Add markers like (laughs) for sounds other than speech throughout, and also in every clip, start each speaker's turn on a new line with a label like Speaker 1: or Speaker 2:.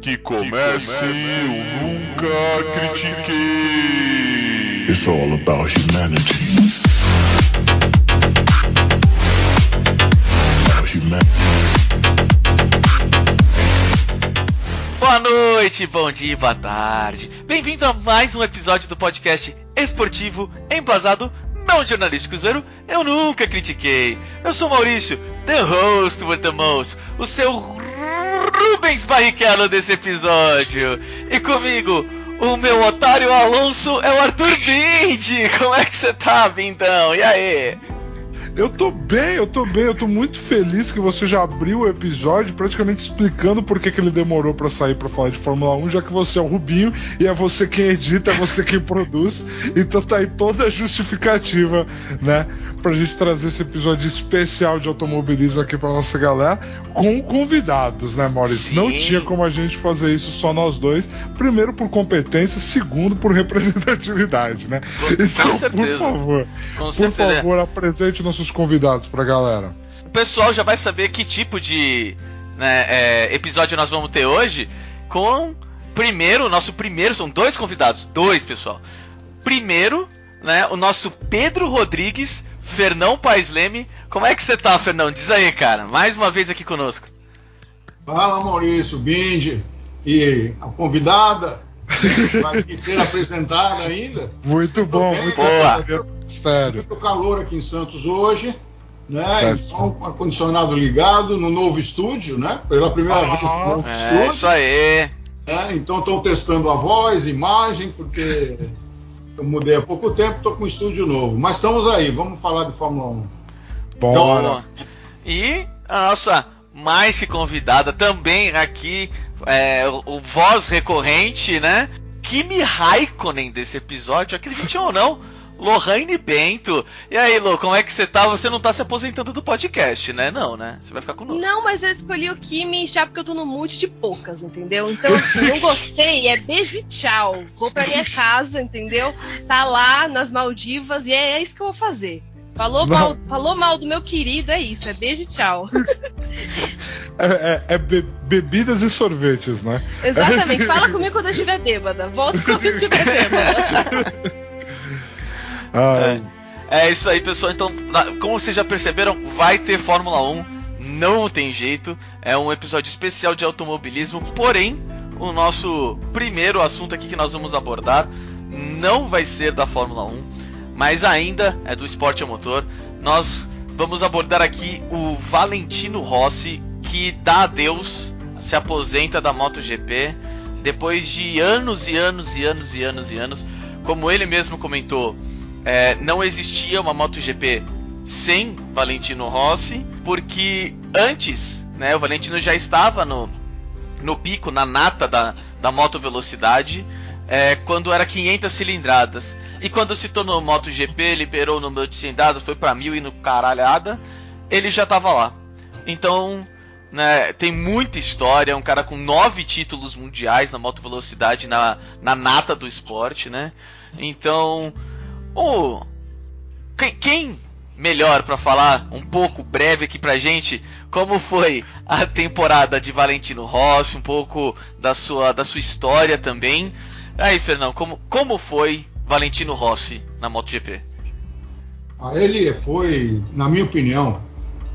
Speaker 1: Que comece o Nunca Critiquei.
Speaker 2: It's all about humanity. About humanity.
Speaker 3: Boa noite, bom dia, boa tarde. Bem-vindo a mais um episódio do podcast esportivo embasado não jornalístico zoeiro. Eu nunca critiquei. Eu sou Maurício, the host with the most, o seu Rubens Barrichello desse episódio. E comigo, o meu otário Alonso é o Arthur Bindi. Como é que você tá, Bindão? E aí?
Speaker 4: Eu tô bem, eu tô bem, eu tô muito feliz que você já abriu o episódio praticamente explicando por que, que ele demorou para sair para falar de Fórmula 1, já que você é o Rubinho e é você quem edita, é você quem (laughs) produz. Então tá aí toda a justificativa, né, pra gente trazer esse episódio especial de automobilismo aqui pra nossa galera, com convidados, né, Maurício?
Speaker 3: Sim.
Speaker 4: Não tinha como a gente fazer isso só nós dois. Primeiro por competência, segundo por (laughs) representatividade, né?
Speaker 3: Com
Speaker 4: Então,
Speaker 3: certeza.
Speaker 4: por favor,
Speaker 3: Com
Speaker 4: por
Speaker 3: certeza.
Speaker 4: favor, apresente nossos convidados pra galera.
Speaker 3: O pessoal já vai saber que tipo de né, é, episódio nós vamos ter hoje com primeiro, o nosso primeiro, são dois convidados, dois pessoal. Primeiro, né, o nosso Pedro Rodrigues, Fernão Paes Leme. Como é que você tá, Fernão? Diz aí, cara. Mais uma vez aqui conosco.
Speaker 5: Fala Maurício, Bindi e a convidada vai ser apresentada ainda.
Speaker 4: Muito bom,
Speaker 5: bem,
Speaker 4: muito
Speaker 3: boa.
Speaker 4: bom. Mistério.
Speaker 5: Muito calor aqui em Santos hoje, né?
Speaker 4: Certo.
Speaker 5: Então, ar-condicionado ligado no novo estúdio, né? Pela primeira vez no novo
Speaker 3: É,
Speaker 5: estúdio.
Speaker 3: isso aí.
Speaker 5: né? Então estão testando a voz, imagem, porque eu mudei há pouco tempo, estou com um estúdio novo. Mas estamos aí, vamos falar de Fórmula 1.
Speaker 4: Bora.
Speaker 3: Boa. E a nossa mais que convidada também aqui, é, o, o voz recorrente, né? Kimi Raikkonen desse episódio, acredite ou não, Lohane Bento. E aí, Lô, como é que você tá? Você não tá se aposentando do podcast, né? Não, né? Você vai ficar conosco.
Speaker 6: Não, mas eu escolhi o Kimi já porque eu tô no mood de poucas, entendeu? Então, (laughs) assim, não gostei, é beijo e tchau. Vou pra minha casa, entendeu? Tá lá nas Maldivas e é, é isso que eu vou fazer. Falou mal, falou mal do meu querido, é isso, é beijo e tchau. (laughs)
Speaker 4: É, é- é be- bebidas e sorvetes, né?
Speaker 6: Exatamente, fala comigo quando eu estiver bêbada. Volta quando eu estiver bêbada. (laughs)
Speaker 4: Ah,
Speaker 3: É isso aí, pessoal. Então, como vocês já perceberam, vai ter Fórmula 1. Não tem jeito. É um episódio especial de automobilismo. Porém, o nosso primeiro assunto aqui que nós vamos abordar não vai ser da Fórmula 1, mas ainda é do esporte a motor. Nós vamos abordar aqui o Valentino Rossi, que dá adeus, se aposenta da MotoGP depois de anos e anos e anos e anos e anos. Como ele mesmo comentou, é, não existia uma MotoGP sem Valentino Rossi, porque antes, né, o Valentino já estava no, no pico, na nata da, da moto velocidade, é, quando era 500 cilindradas. E quando se tornou MotoGP, liberou o número de cilindradas, foi para mil e no caralhada, ele já estava lá. Então, né, tem muita história, é um cara com nove títulos mundiais na moto velocidade, na, na nata do esporte, né? Então, o quem, melhor para falar um pouco breve aqui pra gente como foi a temporada de Valentino Rossi, um pouco da sua da sua história também. Aí, Fernão, como como foi Valentino Rossi na MotoGP?
Speaker 5: Ah, Ele foi, na minha opinião,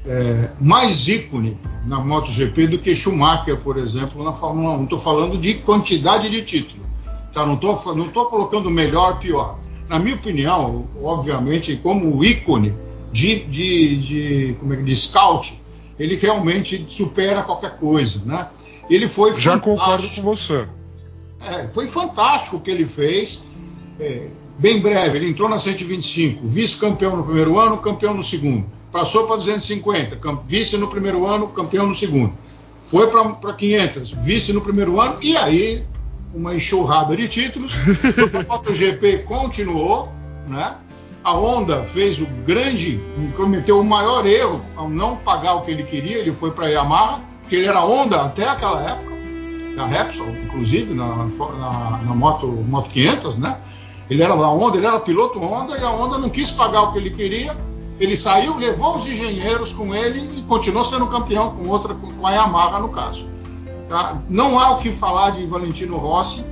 Speaker 5: é, mais ícone na MotoGP do que Schumacher, por exemplo, na Fórmula 1. Estou falando de quantidade de título. Tá? Não estou não tô colocando melhor pior. Na minha opinião, obviamente, como ícone de, de, de, como é que de scout, ele realmente supera qualquer coisa. Né? Ele foi
Speaker 4: já concordo com você.
Speaker 5: É, foi fantástico o que ele fez. É, bem breve, ele entrou na 125, vice-campeão no primeiro ano, campeão no segundo. Passou para 250, cam- vice no primeiro ano, campeão no segundo. Foi para 500, vice no primeiro ano, e aí uma enxurrada de títulos. (laughs) O MotoGP continuou, né? A Honda fez o grande, cometeu o maior erro ao não pagar o que ele queria. Ele foi para a Yamaha, que ele era Honda até aquela época da Repsol, inclusive, na, na, na moto, moto 500, né? Ele era da Honda, ele era piloto Honda e a Honda não quis pagar o que ele queria. Ele saiu, levou os engenheiros com ele e continuou sendo campeão com outra, com a Yamaha no caso. Tá? Não há o que falar de Valentino Rossi.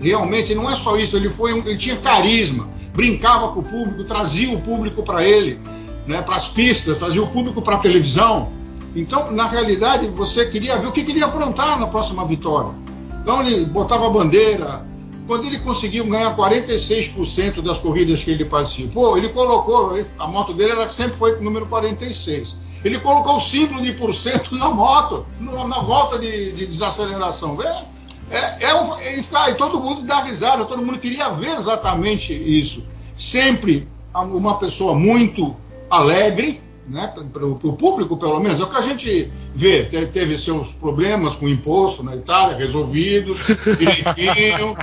Speaker 5: Realmente não é só isso, ele foi um, ele tinha carisma, brincava com o público, trazia o público para ele, né, para as pistas, trazia o público para a televisão. Então, na realidade, você queria ver o que queria aprontar na próxima vitória. Então ele botava a bandeira. Quando ele conseguiu ganhar 46% das corridas que ele participou, ele colocou, a moto dele era, sempre foi número 46. Ele colocou o símbolo de por cento na moto, na volta de, de desaceleração. É, é, é, um, é, e todo mundo dá risada, todo mundo queria ver exatamente isso. Sempre uma pessoa muito alegre, né, para o público pelo menos, é o que a gente vê. Teve seus problemas com imposto na Itália resolvidos, (laughs) direitinho.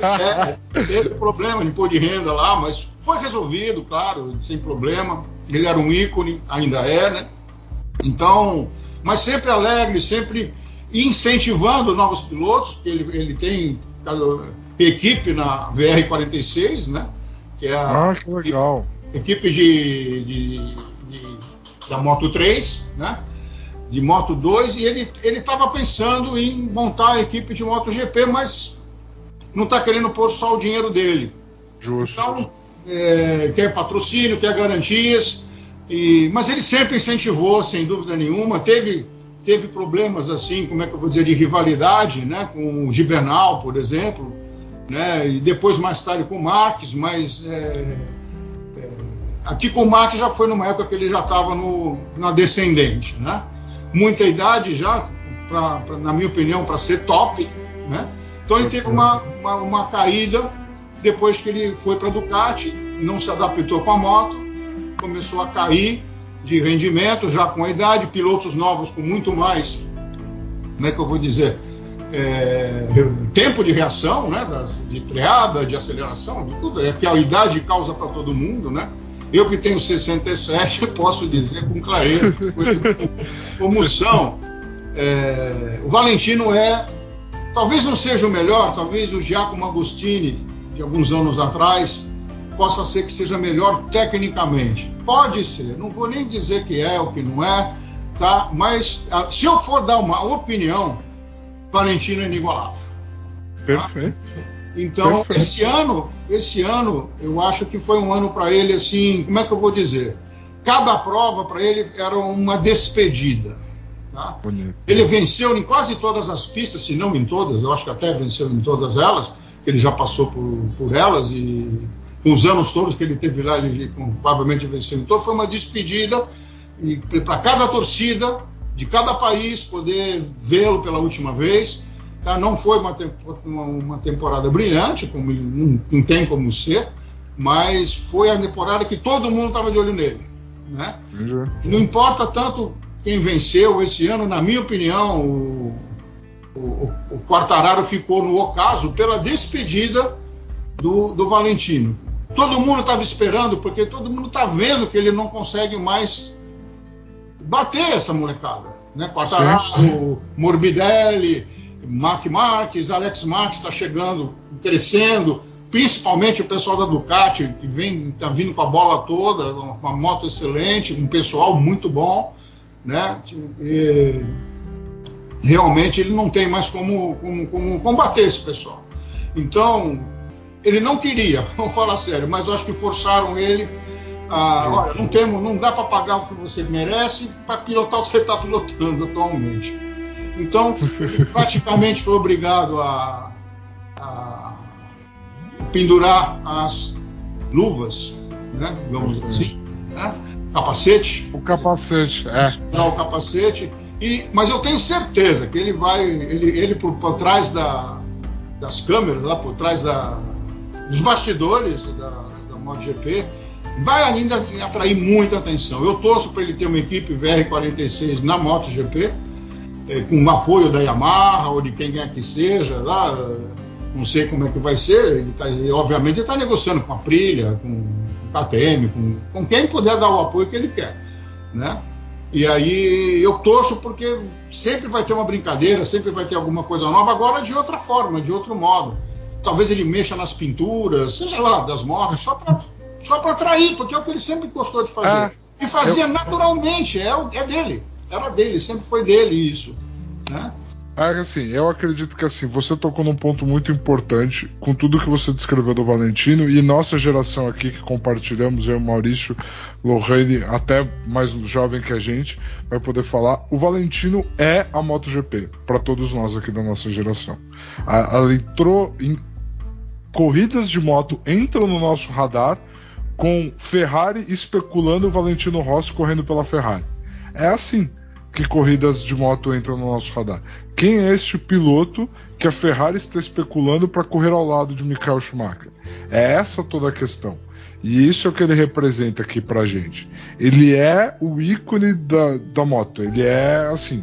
Speaker 5: é, teve problema imposto de renda lá, mas foi resolvido, claro, sem problema. Ele era um ícone, ainda é, né? Então, mas sempre alegre, sempre incentivando novos pilotos, ele, ele tem equipe na VR46, né?
Speaker 4: Que é a ah, que legal.
Speaker 5: equipe de, de da Moto 3, né? De Moto 2, e ele estava pensando em montar a equipe de MotoGP, mas não está querendo pôr só o dinheiro dele.
Speaker 4: Justo.
Speaker 5: Então, é, quer patrocínio, quer garantias, e, mas ele sempre incentivou, sem dúvida nenhuma. Teve, teve problemas assim, como é que eu vou dizer, de rivalidade, né? Com o Gibernal, por exemplo, né? E depois mais tarde com o Marques, mas é, Aqui com o Mark já foi numa época que ele já estava na descendente, né? Muita idade já, pra, pra na minha opinião, para ser top, né? Então ele teve uma, uma, uma caída depois que ele foi para Ducati, não se adaptou com a moto, começou a cair de rendimento já com a idade, pilotos novos com muito mais, como é que eu vou dizer, é, tempo de reação, né, das, de freada, de aceleração, de tudo, é que a idade causa para todo mundo, né? Eu que tenho 67, (laughs) posso dizer com clareza, (laughs) como são. É, o Valentino é, talvez não seja o melhor, talvez o Giacomo Agostini, de alguns anos atrás, possa ser que seja melhor tecnicamente. Pode ser, não vou nem dizer que é ou que não é, tá? mas se eu for dar uma opinião, Valentino é inigualável.
Speaker 4: Tá? Perfeito.
Speaker 5: Então, Perfeito. esse ano, esse ano, eu acho que foi um ano para ele assim, como é que eu vou dizer? Cada prova para ele era uma despedida. Tá? Ele venceu em quase todas as pistas, se não em todas, eu acho que até venceu em todas elas, ele já passou por, por elas e com os anos todos que ele teve lá, ele provavelmente venceu todas, foi uma despedida para cada torcida de cada país poder vê-lo pela última vez Tá? Não foi uma, uma temporada brilhante, como não, não, tem como ser, mas foi a temporada que todo mundo estava de olho nele. Né? Uhum. Não importa tanto quem venceu esse ano, na minha opinião, o, o, o Quartararo ficou no ocaso pela despedida do, do Valentino. Todo mundo estava esperando, porque todo mundo está vendo que ele não consegue mais bater essa molecada. Né? Quartararo, Morbidelli, Mark Marques, Alex Marques está chegando, crescendo, principalmente o pessoal da Ducati, que vem, está vindo com a bola toda, uma moto excelente, um pessoal muito bom, né? E, realmente ele não tem mais como, como, como combater esse pessoal. Então, ele não queria, (laughs) vamos falar sério, mas eu acho que forçaram ele a, olha, não temos, não dá para pagar o que você merece para pilotar o que você está pilotando atualmente. Então, (laughs) praticamente foi obrigado a, a pendurar as luvas, né, digamos uhum. assim, né, capacete.
Speaker 4: O capacete, é.
Speaker 5: o capacete. E, mas eu tenho certeza que ele vai, ele, ele por, por trás da, das câmeras, lá por trás da, dos bastidores da, da MotoGP, vai ainda atrair muita atenção. Eu torço para ele ter uma equipe VR46 na MotoGP é, com o apoio da Yamaha ou de quem quer que seja, lá, não sei como é que vai ser, ele tá, obviamente ele está negociando com a Prilha, com, a KTM, com, com quem puder dar o apoio que ele quer, né? E aí eu torço porque sempre vai ter uma brincadeira, sempre vai ter alguma coisa nova, agora de outra forma, de outro modo. Talvez ele mexa nas pinturas, seja lá, das motos, só para só atrair, porque é o que ele sempre gostou de fazer. Ah, e fazia eu... naturalmente, é, é dele era dele, sempre foi dele isso. Né?
Speaker 4: É assim, eu acredito que assim, você tocou num ponto muito importante com tudo que você descreveu do Valentino e nossa geração aqui que compartilhamos, eu, Maurício, Lorraine, até mais jovem que a gente, vai poder falar. O Valentino é a MotoGP para todos nós aqui da nossa geração. Ela entrou em corridas de moto, entram no nosso radar com Ferrari especulando o Valentino Rossi correndo pela Ferrari. É assim que corridas de moto entram no nosso radar. Quem é este piloto que a Ferrari está especulando para correr ao lado de Michael Schumacher? É essa toda a questão. E isso é o que ele representa aqui pra gente. Ele é o ícone da, da moto. Ele é, assim,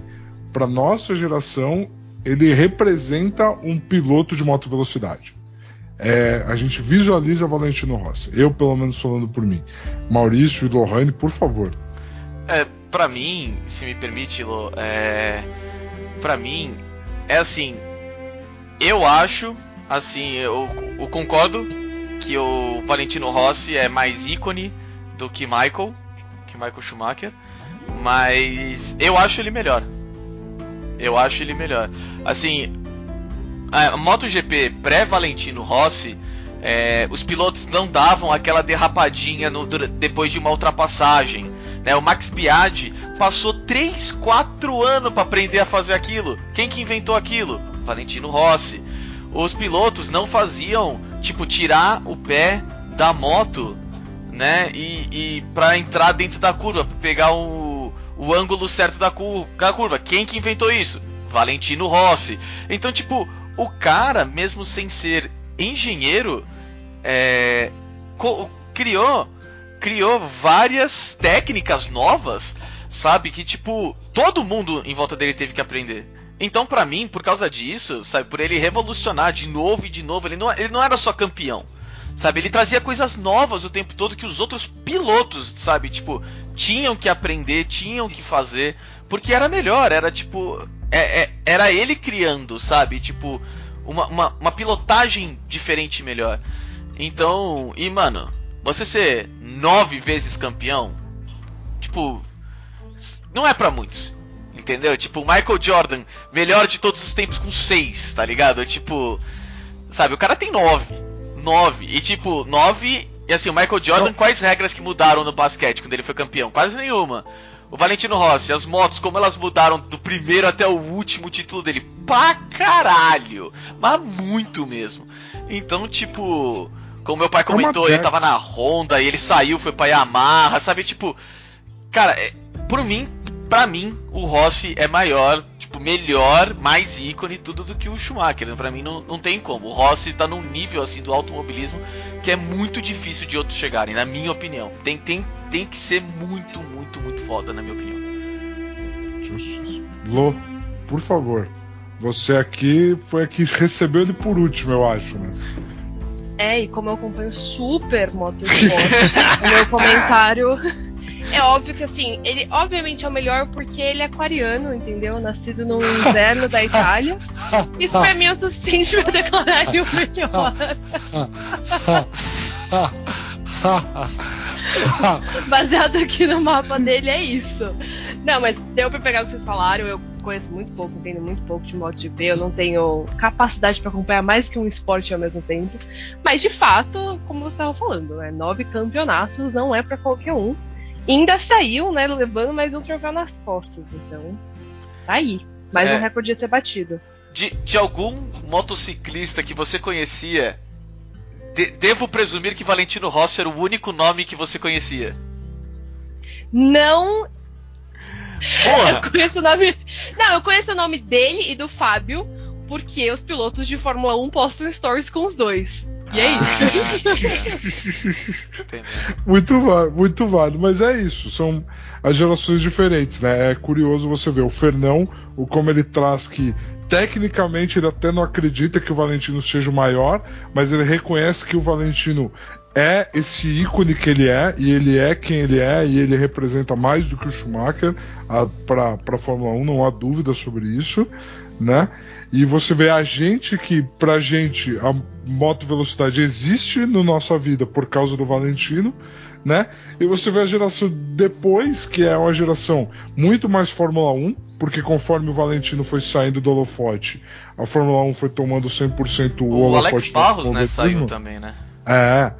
Speaker 4: para nossa geração, ele representa um piloto de moto velocidade. É, a gente visualiza Valentino Rossi. Eu, pelo menos, falando por mim. Maurício e Lohane, por favor.
Speaker 3: É, para mim, se me permite, Lo, é, para mim é assim, eu acho, assim, eu, eu, concordo que o Valentino Rossi é mais ícone do que Michael, que Michael Schumacher, mas eu acho ele melhor. Eu acho ele melhor. Assim, a MotoGP pré-Valentino Rossi, é, os pilotos não davam aquela derrapadinha no, depois de uma ultrapassagem né? O Max Biaggi passou 3, 4 anos para aprender a fazer aquilo. Quem que inventou aquilo? Valentino Rossi. Os pilotos não faziam, tipo, tirar o pé da moto, né? E, e para entrar dentro da curva, pra pegar o, o ângulo certo da, cu, da curva. Quem que inventou isso? Valentino Rossi. Então, tipo, o cara, mesmo sem ser engenheiro, é, criou criou várias técnicas novas, sabe? Que, tipo, todo mundo em volta dele teve que aprender. Então, para mim, por causa disso, sabe, por ele revolucionar de novo e de novo, ele não, ele não era só campeão, sabe? Ele trazia coisas novas o tempo todo que os outros pilotos, sabe, tipo, tinham que aprender, tinham que fazer, porque era melhor, era tipo, é, é, era ele criando, sabe? Tipo, uma, uma, uma pilotagem diferente melhor. Então, e mano, você ser nove vezes campeão, tipo, não é para muitos. Entendeu? Tipo, Michael Jordan, melhor de todos os tempos com seis, tá ligado? Tipo, sabe, o cara tem nove. Nove. E tipo, nove. E assim, o Michael Jordan, quais regras que mudaram no basquete quando ele foi campeão? Quase nenhuma. O Valentino Rossi, as motos, como elas mudaram do primeiro até o último título dele? Pra caralho! Mas muito mesmo. Então, tipo. Como meu pai é comentou, ele tava na Honda e ele saiu, foi pra Yamaha, sabe? Tipo, cara, é, por mim, pra mim, o Rossi é maior, tipo, melhor, mais ícone tudo do que o Schumacher. Pra mim não, não tem como. O Rossi tá num nível assim do automobilismo que é muito difícil de outros chegarem, na minha opinião. Tem, tem, tem que ser muito, muito, muito foda, na minha opinião.
Speaker 4: Justo. Lô, por favor. Você aqui foi aqui recebeu ele por último, eu acho, né?
Speaker 6: É, e como eu acompanho super motorsport, (laughs) o meu comentário (laughs) é óbvio que assim, ele obviamente é o melhor porque ele é aquariano, entendeu? Nascido no inverno da Itália. (laughs) Isso pra mim é o suficiente pra declarar ele o melhor. Baseado aqui no mapa dele, é isso. Não, mas deu pra pegar o que vocês falaram. Eu conheço muito pouco, entendo muito pouco de MotoGP. Eu não tenho capacidade para acompanhar mais que um esporte ao mesmo tempo. Mas de fato, como você estava falando, né, nove campeonatos não é para qualquer um. E ainda saiu, né, levando mais um troféu nas costas. Então, tá aí. Mais é, um recorde a ser batido.
Speaker 3: De, de algum motociclista que você conhecia de, devo presumir que Valentino Rossi era o único nome que você conhecia.
Speaker 6: Não. Porra. Eu conheço o nome. Não, eu conheço o nome dele e do Fábio, porque os pilotos de Fórmula 1 postam stories com os dois. E é ah,
Speaker 4: isso. muito válido, muito válido. Mas é isso, são as gerações diferentes, né? É curioso você ver o Fernão, o como ele traz que tecnicamente ele até não acredita que o Valentino seja o maior, mas ele reconhece que o Valentino é esse ícone que ele é, e ele é quem ele é, e ele representa mais do que o Schumacher para a Fórmula 1, não há dúvida sobre isso, né? E você vê a gente que, pra gente, a moto velocidade existe na nossa vida por causa do Valentino, né? E você vê a geração depois, que é uma geração muito mais Fórmula 1, porque conforme o Valentino foi saindo do holofote, a Fórmula 1 foi tomando 100% o,
Speaker 3: O
Speaker 4: holofote.
Speaker 3: Alex
Speaker 4: do
Speaker 3: Barros, né, saiu também, né?
Speaker 4: É,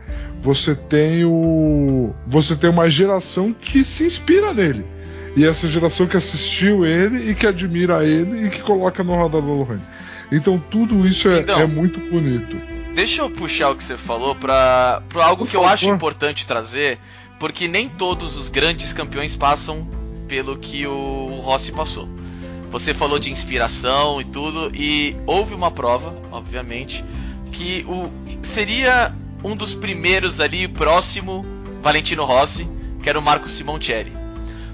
Speaker 4: você tem o. Você tem uma geração que se inspira nele. E essa geração que assistiu ele e que admira ele e que coloca no radar do Lohane. Então tudo isso é,
Speaker 3: Então.
Speaker 4: é muito bonito.
Speaker 3: Deixa eu puxar o que você falou pra algo que eu acho importante trazer, porque nem todos os grandes campeões passam pelo que o Rossi passou. Você falou de inspiração e tudo, e houve uma prova, obviamente, que o seria um dos primeiros ali, próximo Valentino Rossi, que era o Marco Simoncelli.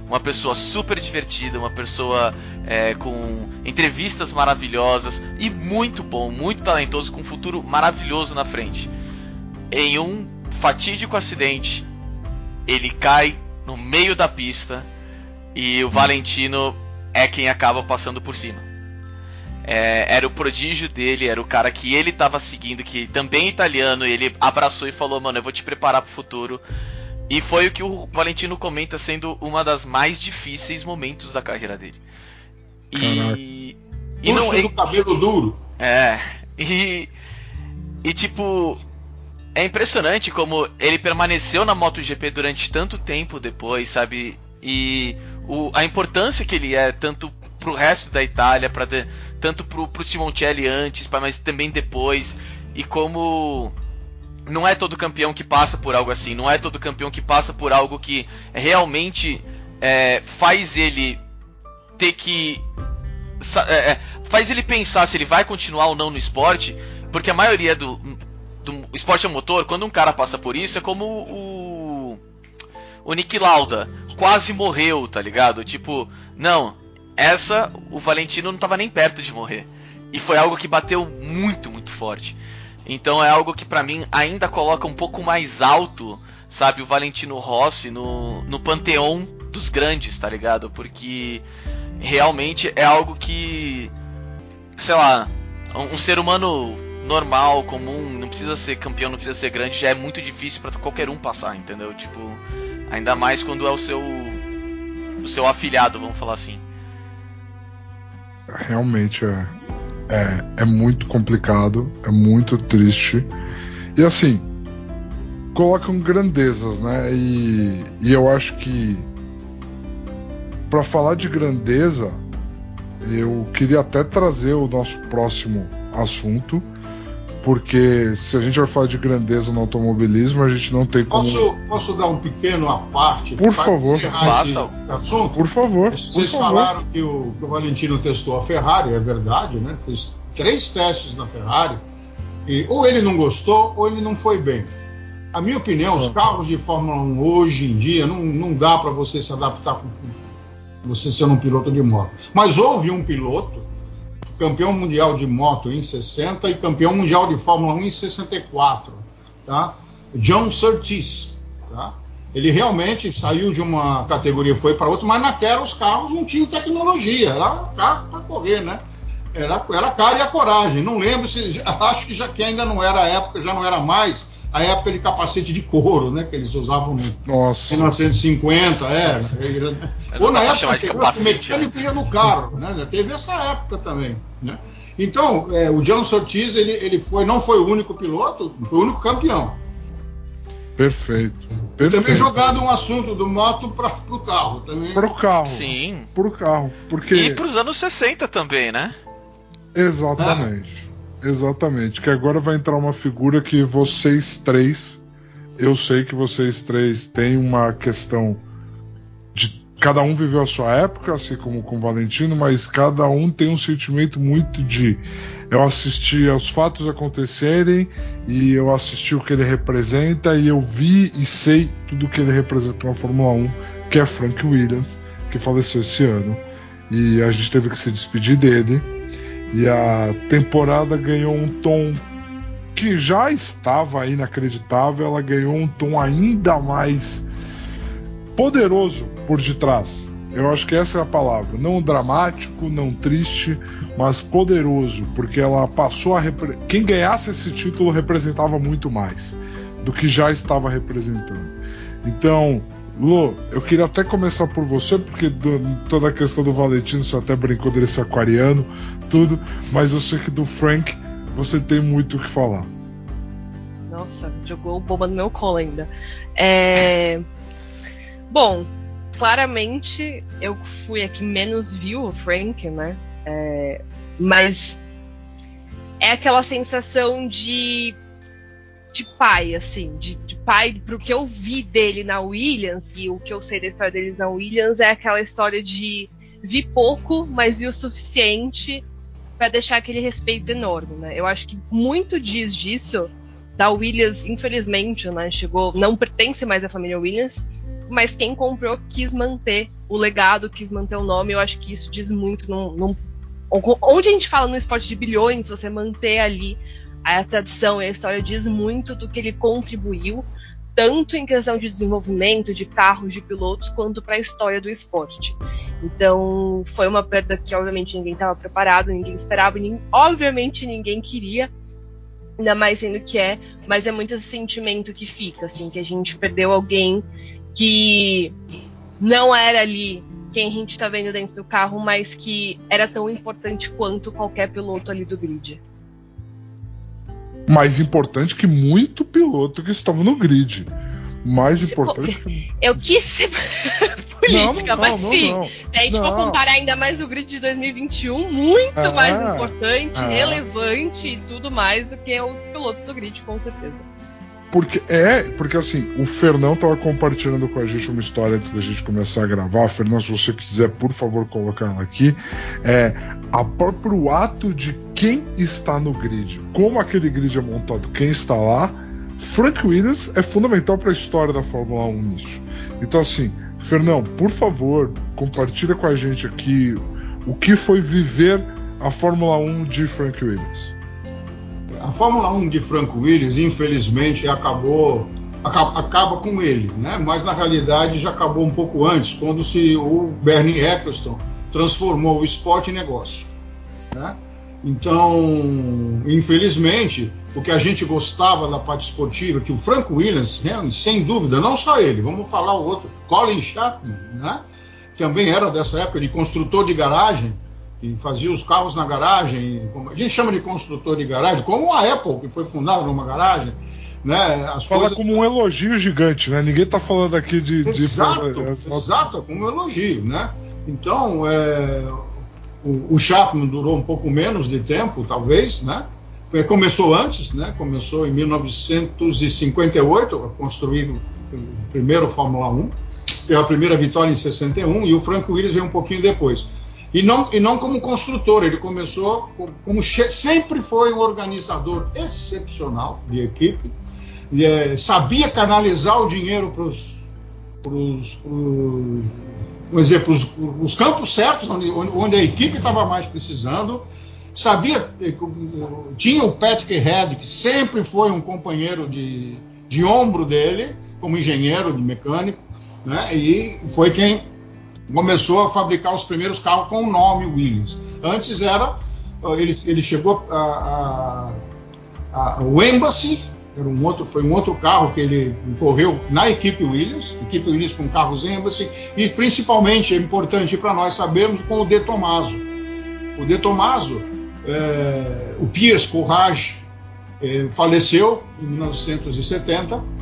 Speaker 3: Uma pessoa super divertida, uma pessoa é, com entrevistas maravilhosas e muito bom, muito talentoso, com um futuro maravilhoso na frente. Em um fatídico acidente, ele cai no meio da pista e o Valentino é quem acaba passando por cima. É, era o prodígio dele, era o cara que ele estava seguindo, que também é italiano, e ele abraçou e falou: Mano, eu vou te preparar pro futuro. E foi o que o Valentino comenta sendo uma das mais difíceis momentos da carreira dele. E. E
Speaker 5: Urso
Speaker 3: não,
Speaker 5: do cabelo duro.
Speaker 3: é. (laughs) E. E tipo. É impressionante como ele permaneceu na MotoGP durante tanto tempo depois, sabe? E o, a importância que ele é, tanto pro resto da Itália, de- tanto pro, pro Timoncelli antes, pra- mas também depois. E como não é todo campeão que passa por algo assim, não é todo campeão que passa por algo que realmente é, faz ele ter que é, é, faz ele pensar se ele vai continuar ou não no esporte, porque a maioria do, do esporte a motor, quando um cara passa por isso, é como o o Nick Lauda quase morreu, tá ligado? Tipo, não, essa o Valentino não tava nem perto de morrer. E foi algo que bateu muito, muito forte. Então é algo que pra mim ainda coloca um pouco mais alto, sabe, o Valentino Rossi no, no panteão dos grandes, tá ligado? Porque realmente é algo que, sei lá, um, um ser humano normal, comum, não precisa ser campeão, não precisa ser grande, já é muito difícil pra qualquer um passar, entendeu? Tipo, ainda mais quando é o seu o seu afilhado, vamos falar assim.
Speaker 4: Realmente é, é, é muito complicado, é muito triste. E assim, colocam grandezas, né? E, e eu acho que para falar de grandeza, eu queria até trazer o nosso próximo assunto, porque se a gente vai falar de grandeza no automobilismo, a gente não tem como.
Speaker 5: Posso, posso dar um pequeno à parte?
Speaker 4: Por
Speaker 5: para
Speaker 4: favor.
Speaker 5: encerrar esse
Speaker 3: Faça.
Speaker 5: assunto?
Speaker 4: Por favor, por
Speaker 5: Vocês
Speaker 4: favor.
Speaker 5: falaram que o, que o Valentino testou a Ferrari, é verdade, né? Fez três testes na Ferrari. E ou ele não gostou ou ele não foi bem. A minha opinião, os
Speaker 4: Sim.
Speaker 5: carros de Fórmula 1 hoje em dia não, não dá para você se adaptar com você sendo um piloto de moto. Mas houve um piloto, campeão mundial de moto em 60 e campeão mundial de Fórmula 1 em 64, tá? John Surtees, tá? Ele realmente saiu de uma categoria e foi para outra, mas naquela os carros não tinham tecnologia, era carro para correr, né? Era, era cara e a coragem. Não lembro se. (laughs) Acho que já que ainda não era a época, já não era mais a época de capacete de couro, né? Que eles usavam no
Speaker 4: Nossa.
Speaker 5: 1950, é.
Speaker 3: Eu
Speaker 5: Ou
Speaker 3: não
Speaker 5: na
Speaker 3: dá pra chamar
Speaker 5: época
Speaker 3: de
Speaker 5: que o
Speaker 3: capacete,
Speaker 5: mecânico ia no carro, né? Teve essa época também, né? Então, é, o John Surtees, ele, ele foi, não foi o único piloto, foi o único campeão.
Speaker 4: Perfeito.
Speaker 5: Também
Speaker 4: Perfeito.
Speaker 5: jogado um assunto do moto para o carro. Também.
Speaker 4: Pro carro.
Speaker 3: Sim.
Speaker 4: Pro carro. Porque.
Speaker 3: E pros anos 60 também, né?
Speaker 4: Exatamente. Exatamente. Que agora vai entrar uma figura que vocês três. Eu sei que vocês três têm uma questão de. Cada um viveu a sua época, assim como com o Valentino, mas cada um tem um sentimento muito de. Eu assisti aos fatos acontecerem e eu assisti o que ele representa e eu vi e sei tudo que ele representa na Fórmula 1, que é Frank Williams, que faleceu esse ano. E a gente teve que se despedir dele. E a temporada ganhou um tom que já estava inacreditável, ela ganhou um tom ainda mais poderoso por detrás. Eu acho que essa é a palavra. Não dramático, não triste, mas poderoso, porque ela passou a. repre- Quem ganhasse esse título representava muito mais do que já estava representando. Então, Lu, eu queria até começar por você, porque do, toda a questão do Valentino, você até brincou dele ser aquariano, tudo, mas eu sei que do Frank você tem muito o que falar.
Speaker 6: Nossa, jogou boba no meu colo ainda. É... (laughs) Bom, claramente eu fui a que menos viu o Frank, né? É... Mas é aquela sensação de de pai, assim, de, de pai, pro que eu vi dele na Williams, e o que eu sei da história deles na Williams é aquela história de vi pouco, mas vi o suficiente para deixar aquele respeito enorme, né? Eu acho que muito diz disso da Williams, infelizmente, né? Chegou, não pertence mais à família Williams, mas quem comprou quis manter o legado, quis manter o nome. Eu acho que isso diz muito num, num onde a gente fala no esporte de bilhões, você manter ali a tradição e a história diz muito do que ele contribuiu, tanto em questão de desenvolvimento de carros, de pilotos, quanto para a história do esporte. Então, foi uma perda que, obviamente, ninguém estava preparado, ninguém esperava, obviamente, ninguém queria, ainda mais sendo que é, mas é muito esse sentimento que fica, assim, que a gente perdeu alguém que não era ali quem a gente está vendo dentro do carro, mas que era tão importante quanto qualquer piloto ali do grid
Speaker 4: mais importante que muito piloto que estava no grid. Mais se importante
Speaker 6: que... Eu quis ser (laughs) política, não, não, mas não, sim. Se a gente for comparar ainda mais o grid de 2021, muito mais importante, é. relevante e tudo mais do que os pilotos do grid, com certeza.
Speaker 4: Porque é, porque assim, o Fernão tava compartilhando com a gente uma história antes da gente começar a gravar. Fernão, se você quiser, por favor, colocar ela aqui. É a próprio ato de quem está no grid, como aquele grid é montado, quem está lá. Frank Williams é fundamental para a história da Fórmula 1 nisso. Então, assim, Fernão, por favor, compartilha com a gente aqui o que foi viver a Fórmula 1 de Frank Williams
Speaker 5: a Fórmula 1 de Franco Williams, infelizmente, acabou acaba, acaba, com ele, né? Mas na realidade já acabou um pouco antes, quando se o Bernie Eccleston transformou o esporte em negócio, né? Então, infelizmente, o que a gente gostava da parte esportiva, que o Franco Williams, né, sem dúvida, não só ele, vamos falar o outro, Colin Chapman, né? Também era dessa época de construtor de garagem, que fazia os carros na garagem, a gente chama de construtor de garagem, como a Apple, que foi fundada numa garagem. Né,
Speaker 4: as Fala coisas... como um elogio gigante, né? Ninguém está falando aqui de.
Speaker 5: Exato, de... É exato, como um elogio, né? Então, é, o, o Chapman durou um pouco menos de tempo, talvez, né? Começou antes, né? Começou em 1958 a construir o primeiro Fórmula 1, teve a primeira vitória em 61 e o Frank Williams veio um pouquinho depois. E não, e não como construtor, ele começou como sempre foi um organizador excepcional de equipe, é, sabia canalizar o dinheiro para os vamos dizer, os campos certos, onde, onde a equipe estava mais precisando, sabia, eh, tinha o Patrick Head, que sempre foi um companheiro de, de ombro dele, como engenheiro de mecânico, né, e foi quem começou a fabricar os primeiros carros com o nome Williams. Antes era, ele, ele chegou a, a, a, o Embassy, era um outro, foi um outro carro que ele correu na equipe Williams, equipe Williams com carros Embassy, e principalmente é importante para nós sabermos com o De Tomaso. O De Tomaso, é, o Pierce Courage, é, faleceu em 1970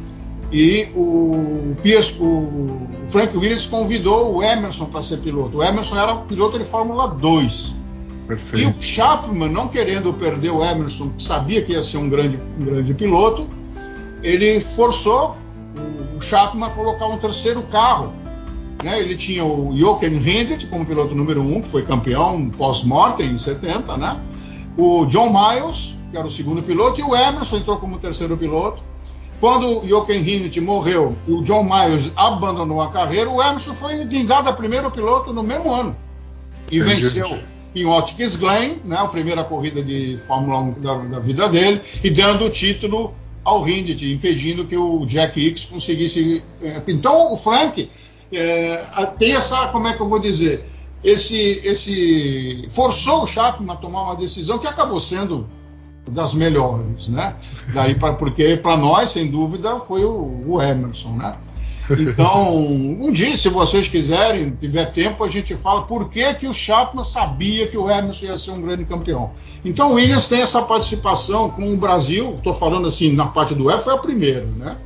Speaker 5: e o, Pierce, o Frank Williams convidou o Emerson para ser piloto. O Emerson era piloto de Fórmula 2. Perfeito. E o Chapman, não querendo perder o Emerson, que sabia que ia ser um grande, um grande piloto, ele forçou o Chapman a colocar um terceiro carro. Né? Ele tinha o Jochen Rindt como piloto número um, que foi campeão pós-mortem em 70, né? o John Miles, que era o segundo piloto, e o Emerson entrou como terceiro piloto. Quando o Jochen Rindt morreu e o John Miles abandonou a carreira, o Emerson foi guindado a primeiro piloto no mesmo ano. E Entendi. venceu em Watkins Glen, né, a primeira corrida de Fórmula 1 da, da vida dele, e dando o título ao Rindt, impedindo que o Jack Hicks conseguisse. É, então o Frank é, tem essa, como é que eu vou dizer, esse, esse forçou o Chapman a tomar uma decisão que acabou sendo das melhores, né? Daí pra, porque para nós, sem dúvida, foi o, o, Emerson, né? Então, um dia, se vocês quiserem, tiver tempo, a gente fala por que, que o Chapman sabia que o Hamilton ia ser um grande campeão. Então, o Williams tem essa participação com o Brasil, estou falando assim, na parte do E, foi a primeira, né?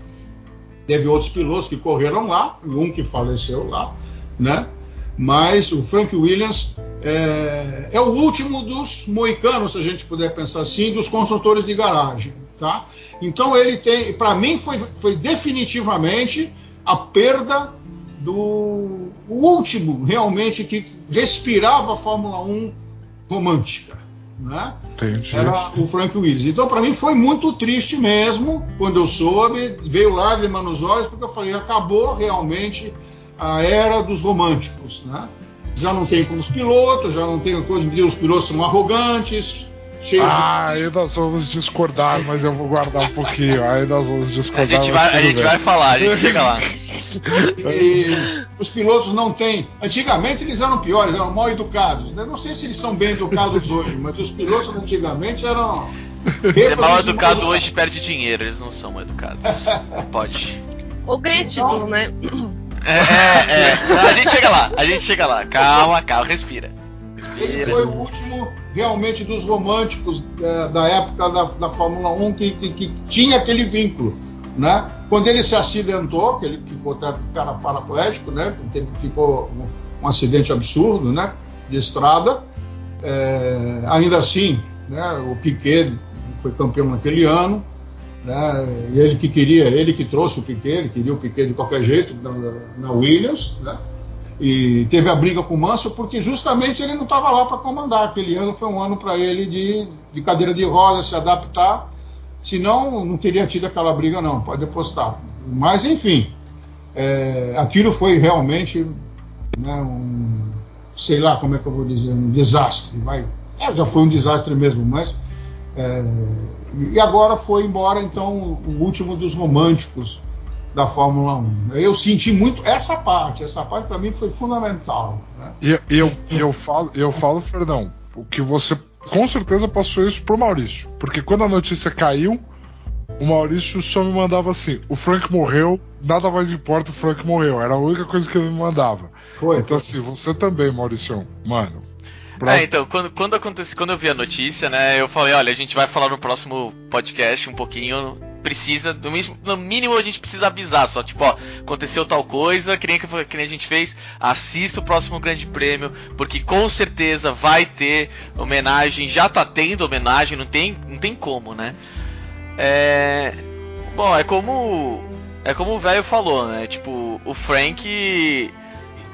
Speaker 5: Teve outros pilotos que correram lá, um que faleceu lá, né? Mas o Frank Williams é, é o último dos moicanos, se a gente puder pensar assim, dos construtores de garagem, tá? Então ele tem, para mim foi, foi definitivamente a perda do o último realmente que respirava a Fórmula 1 romântica, né?
Speaker 4: Entendi.
Speaker 5: Era o Frank Williams. Então para mim foi muito triste mesmo quando eu soube, veio lágrima nos olhos porque eu falei acabou realmente a era dos românticos, né? Já não tem como os pilotos, já não tem coisa de os pilotos são arrogantes, cheios
Speaker 4: Ah, ainda vamos discordar, mas eu vou guardar um pouquinho. Ainda vamos discordar.
Speaker 3: A gente vai, a gente
Speaker 4: bem.
Speaker 3: vai falar, a gente chega lá.
Speaker 5: de (laughs) e os pilotos não têm. Antigamente eles eram piores, eram mal educados. Eu não sei se eles são bem educados (laughs) hoje, mas os pilotos antigamente eram.
Speaker 3: Ser mal
Speaker 5: bêbados e
Speaker 3: educado
Speaker 5: mal-
Speaker 3: hoje perde dinheiro, eles não são mal educados. (laughs) Pode.
Speaker 6: Ou ganha título, né?
Speaker 3: É, é. A gente chega lá, a gente chega lá. Calma, calma, respira.
Speaker 5: Ele
Speaker 3: Respira.
Speaker 5: foi o último realmente dos românticos é, da época da, da Fórmula 1 que, que- que tinha aquele vínculo. Né? Quando ele se acidentou, que ele ficou para paraplégico, né? Ficou um, um acidente absurdo né? de estrada. É, ainda assim, né? o Piquet foi campeão naquele ano. Né? Ele que queria, ele que trouxe o Piquet, ele queria o Piquet de qualquer jeito na, na Williams. Né? e teve a briga com o Mansell porque justamente ele não estava lá para comandar. Aquele ano foi um ano para ele de, de cadeira de rodas, se adaptar. Senão, não teria tido aquela briga, não, pode apostar. Mas, enfim, é, aquilo foi realmente né, um, sei lá como é que eu vou dizer, um desastre. Vai. É, já foi um desastre mesmo, mas. é, e agora foi embora, então, o último dos românticos da Fórmula 1. Eu senti muito essa parte, essa parte para mim foi fundamental. Né?
Speaker 4: Eu, e eu falo, eu falo, Fernão, o que você com certeza passou isso pro Maurício. Porque quando a notícia caiu, o Maurício só me mandava assim: o Frank morreu, nada mais importa, o Frank morreu. Era a única coisa que ele me mandava.
Speaker 5: Foi.
Speaker 4: Então, assim, você também, Maurício, mano.
Speaker 3: É, então, quando, quando acontece, quando eu vi a notícia, né, eu falei, olha, a gente vai falar no próximo podcast um pouquinho. Precisa, no mínimo, no mínimo a gente precisa avisar, só tipo, ó, aconteceu tal coisa, que nem, que nem a gente fez, assista o próximo grande prêmio, porque com certeza vai ter homenagem, já tá tendo homenagem, não tem, não tem como, né? É. Bom, é como. É como o velho falou, né? Tipo, o Frank.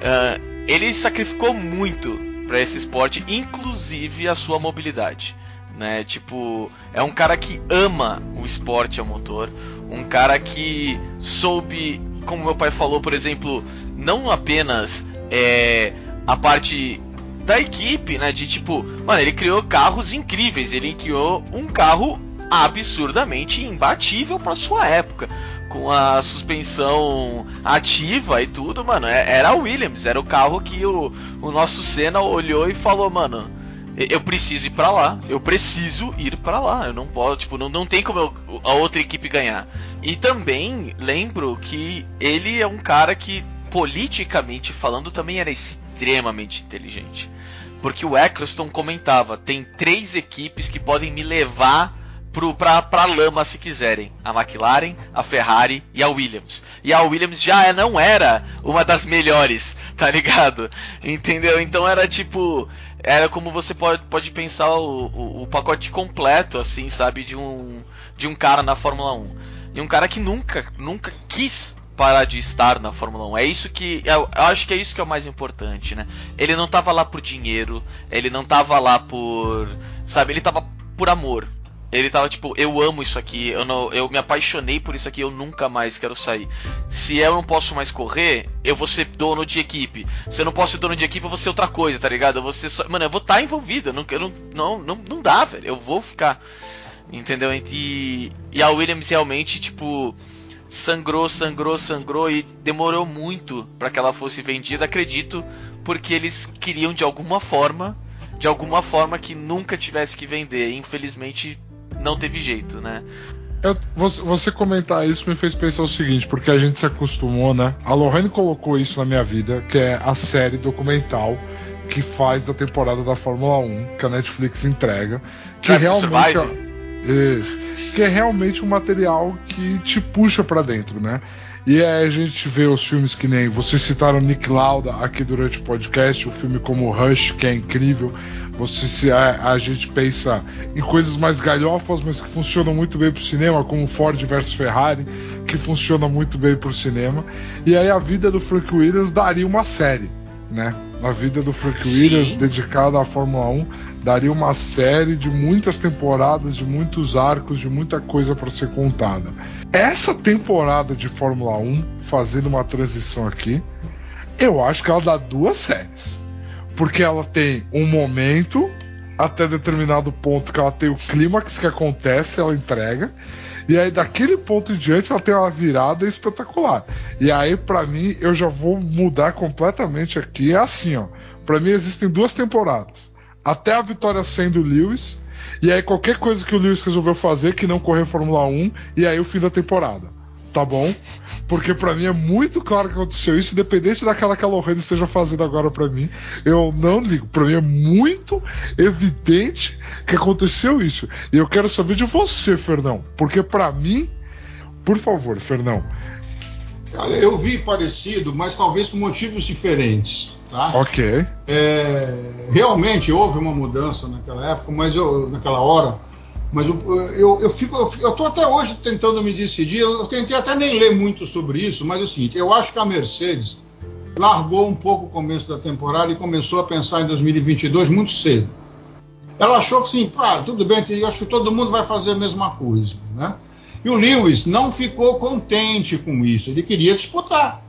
Speaker 3: ah, ele sacrificou muito para esse esporte, inclusive a sua mobilidade. Né? Tipo, é um cara que ama o esporte ao motor, um cara que soube, como meu pai falou, por exemplo, não apenas é, a parte da equipe, né? De tipo, mano, ele criou carros incríveis, ele criou um carro absurdamente imbatível para sua época. Com a suspensão ativa e tudo, mano, é- era a Williams, era o carro que o, o nosso Senna olhou e falou, mano, eu preciso ir pra lá, eu preciso ir pra lá, eu não posso, tipo, não, não tem como eu- a outra equipe ganhar. E também lembro que ele é um cara que, politicamente falando, também era extremamente inteligente. Porque o Eccleston comentava, tem três equipes que podem me levar pro, pra, pra lama se quiserem. A McLaren, a Ferrari e a Williams. E a Williams já não era uma das melhores, (laughs) tá ligado? Entendeu? Então era tipo. Era como você pode, pode pensar o, o, o pacote completo, assim, sabe? De um, de um cara na Fórmula 1. E um cara que nunca, nunca quis parar de estar na Fórmula 1. É isso que. Eu acho que é isso que é o mais importante, né? Ele não tava lá por dinheiro, ele não tava lá por. Sabe, ele tava por amor. Ele tava tipo, eu amo isso aqui, eu, não, eu me apaixonei por isso aqui, eu nunca mais quero sair. Se eu não posso mais correr, eu vou ser dono de equipe. Se eu não posso ser dono de equipe, eu vou ser outra coisa, tá ligado? Eu vou ser só. Mano, eu vou estar envolvido, eu não, eu não, não, não, não dá, velho. Eu vou ficar. Entendeu? E, e a Williams realmente, tipo, sangrou, sangrou, sangrou e demorou muito para que ela fosse vendida, acredito, porque eles queriam de alguma forma, de alguma forma que nunca tivesse que vender. Infelizmente não teve jeito, né?
Speaker 4: Eu, você, você, comentar isso me fez pensar o seguinte, porque a gente se acostumou, né? A Lorraine colocou isso na minha vida, que é a série documental que faz da temporada da Fórmula 1, que a Netflix entrega, que
Speaker 3: Drive
Speaker 4: realmente é, que é realmente um material que te puxa pra dentro, né? E aí a gente vê os filmes que nem vocês citaram Nick Lauda aqui durante o podcast, o filme como Rush, que é incrível. Você se a, a gente pensa em coisas mais galhofas, mas que funcionam muito bem pro cinema, como Ford versus Ferrari, que funciona muito bem pro cinema. E aí a vida do Frank Williams daria uma série, né? A vida do Frank
Speaker 3: Sim.
Speaker 4: Williams dedicada à Fórmula 1 daria uma série de muitas temporadas, de muitos arcos, de muita coisa para ser contada. Essa temporada de Fórmula 1, fazendo uma transição aqui, eu acho que ela dá duas séries. Porque ela tem um momento, até determinado ponto, que ela tem o clímax que acontece, ela entrega. E aí, daquele ponto em diante, ela tem uma virada espetacular. E aí, pra mim, eu já vou mudar completamente aqui. É assim, ó. Pra mim, existem duas temporadas. Até a vitória sendo Lewis. E aí, qualquer coisa que o Lewis resolveu fazer que não correr Fórmula 1. E aí, o fim da temporada. Tá bom? Porque pra mim é muito claro que aconteceu isso, independente daquela que a Lorraine esteja fazendo agora pra mim. Eu não ligo. Pra mim é muito evidente que aconteceu isso. E eu quero saber de você, Fernão. Porque pra mim, por favor, Fernão.
Speaker 5: Cara, eu vi parecido, mas talvez por motivos diferentes. Tá?
Speaker 4: Ok.
Speaker 5: É, realmente houve uma mudança naquela época, mas eu, naquela hora, mas eu, eu, eu fico, eu, tô até hoje tentando me decidir. Eu tentei até nem ler muito sobre isso, mas é o seguinte: eu acho que a Mercedes largou um pouco o começo da temporada e começou a pensar em 2022 muito cedo. Ela achou assim, pá, tudo bem, acho que todo mundo vai fazer a mesma coisa, né? E o Lewis não ficou contente com isso, ele queria disputar.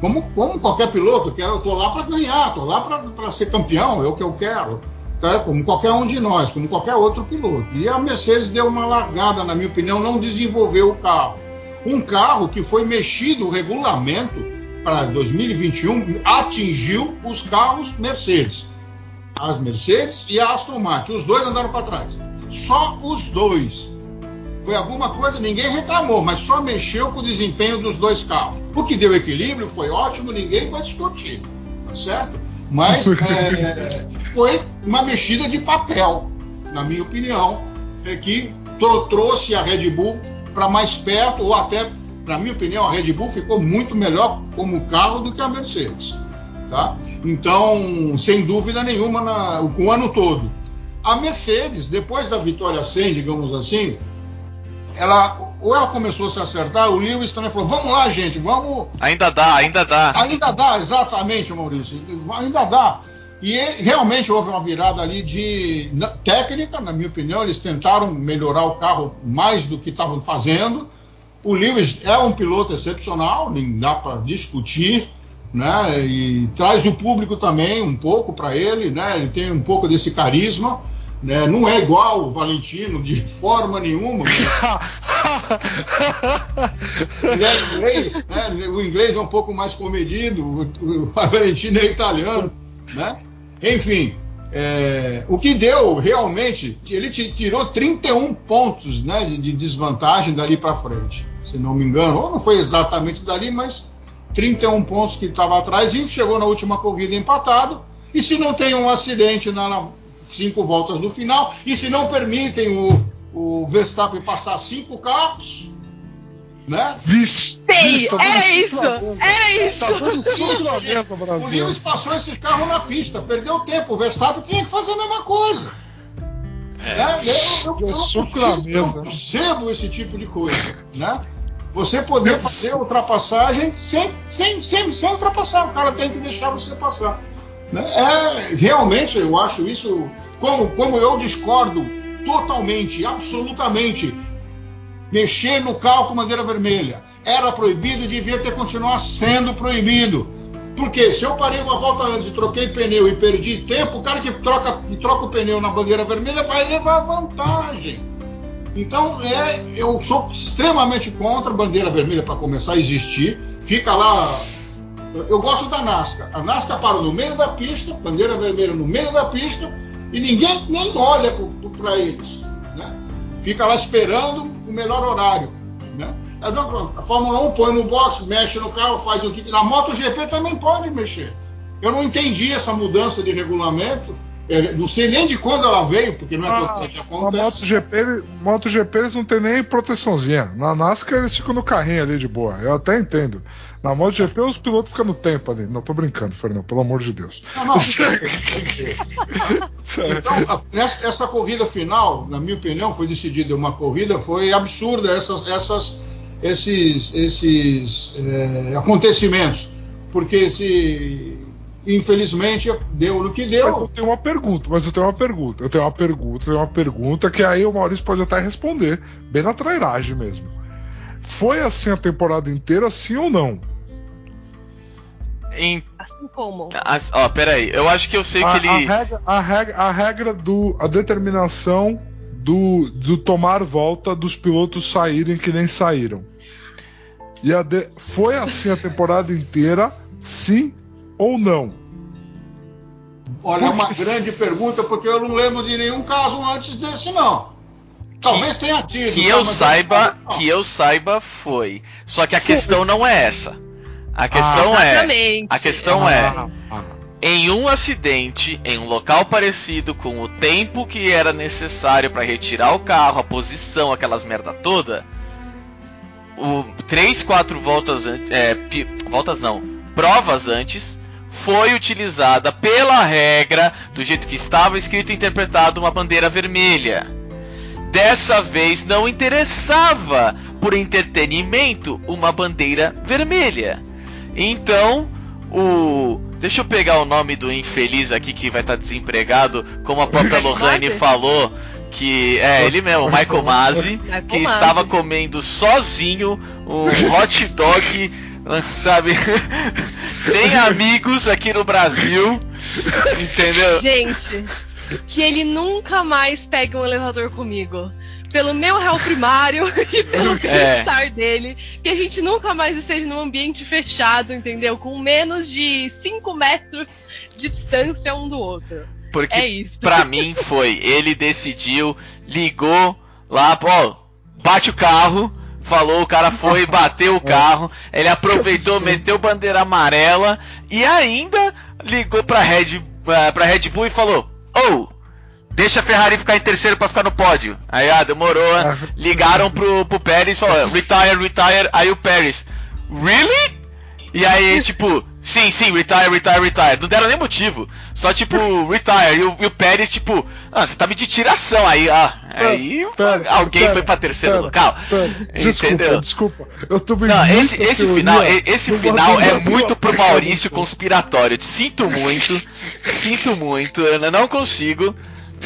Speaker 5: Como, como qualquer piloto, eu estou lá para ganhar, estou lá para ser campeão, é o que eu quero. Tá? Como qualquer um de nós, como qualquer outro piloto. E a Mercedes deu uma largada, na minha opinião, não desenvolveu o carro. Um carro que foi mexido o regulamento para 2021 atingiu os carros Mercedes. As Mercedes e a Aston Martin. Os dois andaram para trás. Só os dois. Foi alguma coisa, ninguém reclamou, mas só mexeu com o desempenho dos dois carros. O que deu equilíbrio foi ótimo, ninguém vai discutir, tá certo? Mas é, foi uma mexida de papel, na minha opinião, é que trouxe a Red Bull para mais perto, ou até, na minha opinião, a Red Bull ficou muito melhor como carro do que a Mercedes. Tá? Então, sem dúvida nenhuma, na, o ano todo. A Mercedes, depois da vitória 100, digamos assim, ela ou ela começou a se acertar, o Lewis também falou: vamos lá, gente, vamos.
Speaker 3: Ainda dá, ainda dá.
Speaker 5: Ainda dá, exatamente, Maurício. Ainda dá. E realmente houve uma virada ali de técnica, na minha opinião, eles tentaram melhorar o carro mais do que estavam fazendo. O Lewis é um piloto excepcional, nem dá para discutir, né? E traz o público também um pouco para ele, né? Ele tem um pouco desse carisma. Né? Não é igual o Valentino de forma nenhuma. (laughs) Ele é inglês, né? o inglês é um pouco mais comedido, o, Valentino é italiano, né? Enfim, é, o que deu realmente, ele tirou 31 pontos né, de, de desvantagem dali para frente, se não me engano, ou não foi exatamente dali, mas 31 pontos que estava atrás e chegou na última corrida empatado. E se não tem um acidente na, na cinco voltas do final, e se não permitem o, o Verstappen passar cinco carros, né?
Speaker 4: Vixe,
Speaker 6: Sei,
Speaker 4: tá dando
Speaker 6: era isso, era isso.
Speaker 4: Tá cinco na
Speaker 5: Sim,
Speaker 4: mesa,
Speaker 5: O
Speaker 4: Brasil.
Speaker 5: Lewis passou esse carro na pista, perdeu tempo. O Verstappen tinha que fazer a mesma coisa. Né? Eu, eu, eu,
Speaker 4: Eu
Speaker 5: não concebo esse tipo de coisa. Né? Você poder fazer ultrapassagem sem, sem, sem, sem ultrapassar. O cara tem que deixar você passar. Né? É, realmente, eu acho isso. Como, como eu discordo totalmente, absolutamente, mexer no com bandeira vermelha. Era proibido e devia ter continuado sendo proibido. Porque se eu parei uma volta antes e troquei pneu e perdi tempo, o cara que troca, que troca o pneu na bandeira vermelha vai levar vantagem. Então, é, eu sou extremamente contra a bandeira vermelha para começar a existir. Fica lá. Eu, gosto da NASCAR. A NASCAR para no meio da pista, bandeira vermelha no meio da pista, e ninguém nem olha para eles. Né? Fica lá esperando o melhor horário. Né? A Fórmula 1 põe no box, mexe no carro, faz o que. Na MotoGP também pode mexer. Eu não entendi essa mudança de regulamento. É, não sei nem de quando ela veio, porque não é
Speaker 4: ah,
Speaker 5: que
Speaker 4: acontece. Na MotoGP, MotoGP eles não tem nem proteçãozinha. Na NASCAR eles ficam no carrinho ali de boa. Eu até entendo. Na MotoGP os pilotos ficam no tempo ali. Não tô brincando, Fernando, pelo amor de Deus. Não, não. (laughs)
Speaker 5: então, essa, essa, corrida final, na minha opinião, foi decidida uma corrida, foi absurda essas, essas, esses, esses é, acontecimentos. Porque se infelizmente deu no que deu.
Speaker 4: Mas eu tenho uma pergunta, mas eu tenho uma pergunta, eu tenho uma pergunta, eu tenho uma pergunta que aí o Maurício pode até responder, bem na trairagem mesmo. Foi assim a temporada inteira, sim ou não?
Speaker 3: Em...
Speaker 6: Assim como?
Speaker 3: As, ó, peraí, eu acho que eu sei
Speaker 4: a,
Speaker 3: que ele.
Speaker 4: A regra, a regra, a regra do. a determinação do, do tomar volta dos pilotos saírem que nem saíram. E de, foi assim a temporada inteira, sim ou não?
Speaker 5: Olha, é uma grande pergunta, porque eu não lembro de nenhum caso antes desse, não. Talvez tenha tido.
Speaker 3: Que eu saiba, que eu saiba foi. Só que a questão não é essa. A questão
Speaker 6: ah,
Speaker 3: é. A questão
Speaker 4: ah,
Speaker 3: é.
Speaker 4: Ah,
Speaker 3: em um acidente, em um local parecido, com o tempo que era necessário para retirar o carro, a posição, aquelas merda toda, o 3, 4 voltas. É, voltas não. Provas antes foi utilizada pela regra, do jeito que estava escrito e interpretado, uma bandeira vermelha. Dessa vez não interessava, por entretenimento, uma bandeira vermelha. Então, o. Deixa eu pegar o nome do infeliz aqui que vai estar desempregado, como a (laughs) própria Lohane falou, que é ele mesmo, Michael Masi, que estava comendo sozinho um (laughs) hot dog, sabe, (laughs) sem amigos aqui no Brasil, entendeu?
Speaker 6: Gente, que ele nunca mais pegue um elevador comigo. Pelo meu réu primário (laughs) e pelo é. bem-estar dele. Que a gente nunca mais esteja num ambiente fechado, entendeu? Com menos de 5 metros de distância um do outro.
Speaker 3: Porque
Speaker 6: é isso.
Speaker 3: pra mim foi, ele decidiu, ligou lá, pô, bate o carro, falou, o cara foi, (laughs) bateu o carro, ele aproveitou, meteu bandeira amarela e ainda ligou pra Red, eh, pra Red Bull e falou: ou oh, deixa a Ferrari ficar em terceiro para ficar no pódio. Aí, ah, demorou. Ah. Ligaram pro, pro Pérez e falaram, retire, retire. Aí o Pérez, really? E aí, (laughs) tipo, sim, sim, retire, retire, retire. Não deram nem motivo. Só, tipo, (laughs) retire. E o, e o Pérez, tipo, ah, você tá me de tiração. Aí, ah, aí pera, alguém pera, foi pra terceiro local.
Speaker 4: Entendeu? Desculpa, desculpa. Eu tô
Speaker 3: Não, esse, esse final, esse final é muito pro Maurício conspiratório. Sinto muito, (laughs) sinto muito. Eu não consigo.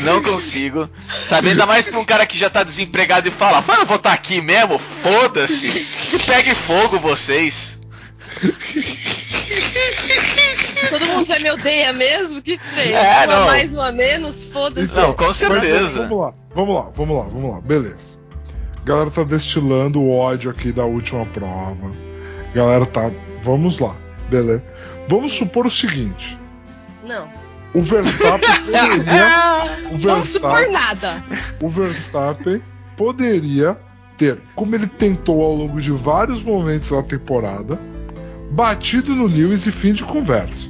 Speaker 3: Não consigo. Sabe, ainda mais pra um cara que já tá desempregado e fala, vai, eu vou estar tá aqui mesmo? Foda-se. Que pegue fogo vocês.
Speaker 6: Todo mundo já me odeia mesmo? Que feio.
Speaker 3: É,
Speaker 6: uma mais, uma menos, foda-se.
Speaker 3: Não, com certeza.
Speaker 4: vamos lá, vamos lá, vamos lá, vamos lá. Beleza. A galera tá destilando o ódio aqui da última prova. A galera tá. Vamos lá, beleza. Vamos supor o seguinte.
Speaker 6: Não.
Speaker 4: O Verstappen (laughs) poderia.
Speaker 6: o Verstappen, Não supor nada.
Speaker 4: O Verstappen poderia ter, como ele tentou ao longo de vários momentos da temporada, batido no Lewis e fim de conversa.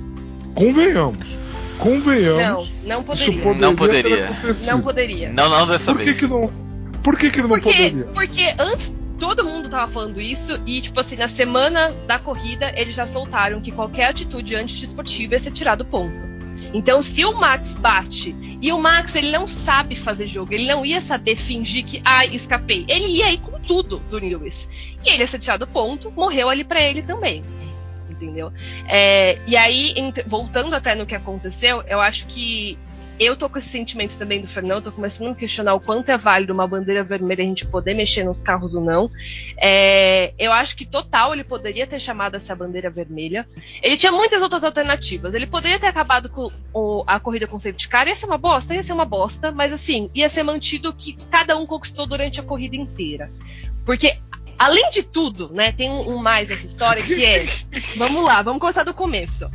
Speaker 4: Convenhamos. Convenhamos.
Speaker 6: Não, não poderia.
Speaker 3: poderia não poderia.
Speaker 6: Não poderia.
Speaker 3: Não, não dessa
Speaker 4: Por que
Speaker 3: vez.
Speaker 4: Que não, por que, que ele não
Speaker 6: porque,
Speaker 4: poderia?
Speaker 6: Porque antes todo mundo tava falando isso e, tipo assim, na semana da corrida eles já soltaram que qualquer atitude antidesportiva ia ser tirado ponto. Então, se o Max bate e o Max ele não sabe fazer jogo, ele não ia saber fingir que ai, ah, escapei. Ele ia ir com tudo do Lewis. E ele ia ser tirado ponto, morreu ali para ele também entendeu? É, e aí, voltando até no que aconteceu, eu acho que eu tô com esse sentimento também do Fernando, tô começando a questionar o quanto é válido uma bandeira vermelha a gente poder mexer nos carros ou não. É, eu acho que total ele poderia ter chamado essa bandeira vermelha. Ele tinha muitas outras alternativas. Ele poderia ter acabado com o, a corrida com safety car, ia ser uma bosta, ia ser uma bosta, mas assim, ia ser mantido o que cada um conquistou durante a corrida inteira. Porque Além de tudo, né, tem um, um mais nessa história que é. (laughs) vamos lá, vamos começar do começo.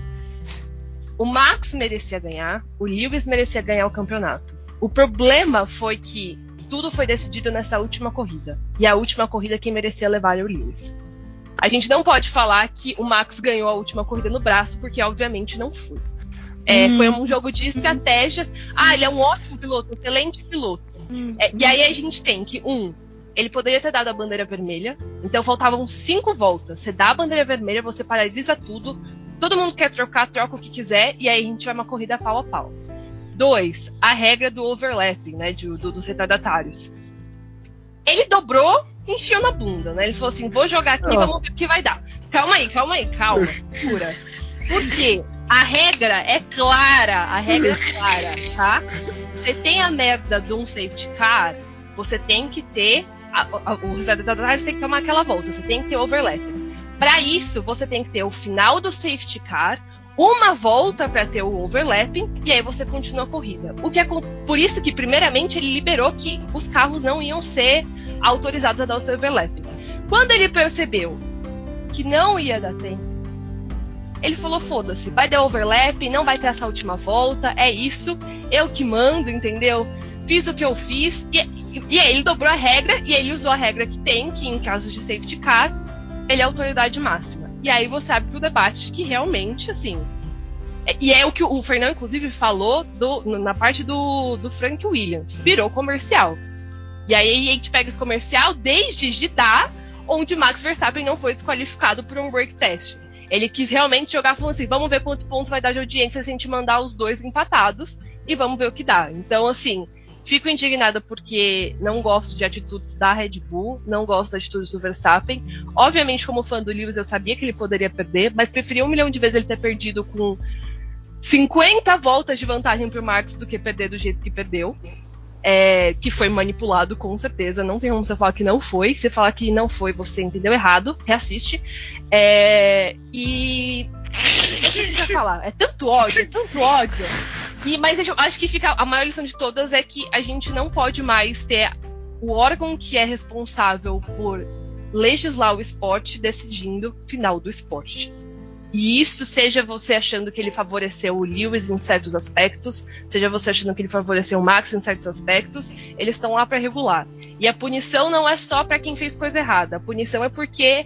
Speaker 6: O Max merecia ganhar, o Lewis merecia ganhar o campeonato. O problema foi que tudo foi decidido nessa última corrida. E a última corrida quem merecia levar era o Lewis. A gente não pode falar que o Max ganhou a última corrida no braço, porque obviamente não foi. É, Foi um jogo de estratégias. Ah, ele é um ótimo piloto, um excelente piloto. É, e aí a gente tem que, um, ele poderia ter dado a bandeira vermelha, então faltavam cinco voltas. Você dá a bandeira vermelha, você paralisa tudo, todo mundo quer trocar, troca o que quiser, e aí a gente vai uma corrida pau a pau. Dois, a regra do overlapping, né? de- do- dos retardatários. Ele dobrou e enfiou na bunda, né? Ele falou assim: vou jogar aqui,
Speaker 4: Ah.
Speaker 6: vamos ver o que vai dar. Calma aí, calma aí, calma. Segura. Por quê? A regra é clara, a regra é clara, tá? Você tem a merda de um safety car, você tem que ter. A, a, os retardatários tem que tomar aquela volta, você tem que ter overlapping. Para isso, você tem que ter o final do safety car, uma volta para ter o overlapping e aí você continua a corrida. O que é por isso que primeiramente ele liberou que os carros não iam ser autorizados a dar o overlapping. Quando ele percebeu que não ia dar tempo, ele falou: "Foda-se, vai dar overlap, não vai ter essa última volta, é isso, eu que mando, entendeu? Fiz o que eu fiz e, e, e aí ele dobrou a regra e ele usou a regra que tem, que em casos de safety car ele é autoridade máxima. E aí você abre pro debate que realmente, assim. é- E é o que o Fernão, inclusive, falou do- na parte do, do Frank Williams. Virou comercial. E aí a gente pega esse comercial desde Jeddah, onde Max Verstappen não foi desqualificado por um break test. Ele quis realmente jogar falando assim: vamos ver quanto pontos vai dar de audiência se a gente mandar os dois empatados e vamos ver o que dá. Então, assim, Fico indignada porque não gosto de atitudes da Red Bull, não gosto das atitudes do Verstappen. Obviamente, como fã do Lewis, eu sabia que ele poderia perder, mas preferia um milhão de vezes ele ter perdido com 50 voltas de vantagem pro Max do que perder do jeito que perdeu. É, que foi manipulado, com certeza. Não tem como você falar que não foi. Se falar que não foi, você entendeu errado. Reassiste. É, e. O que a gente vai falar? É tanto ódio, é tanto ódio. E, mas eu acho que fica a maior lição de todas é que a gente não pode mais ter o órgão que é responsável por legislar o esporte decidindo o final do esporte. E isso seja você achando que ele favoreceu o Lewis em certos aspectos, seja você achando que ele favoreceu o Max em certos aspectos, eles estão lá para regular. E a punição não é só para quem fez coisa errada, a punição é porque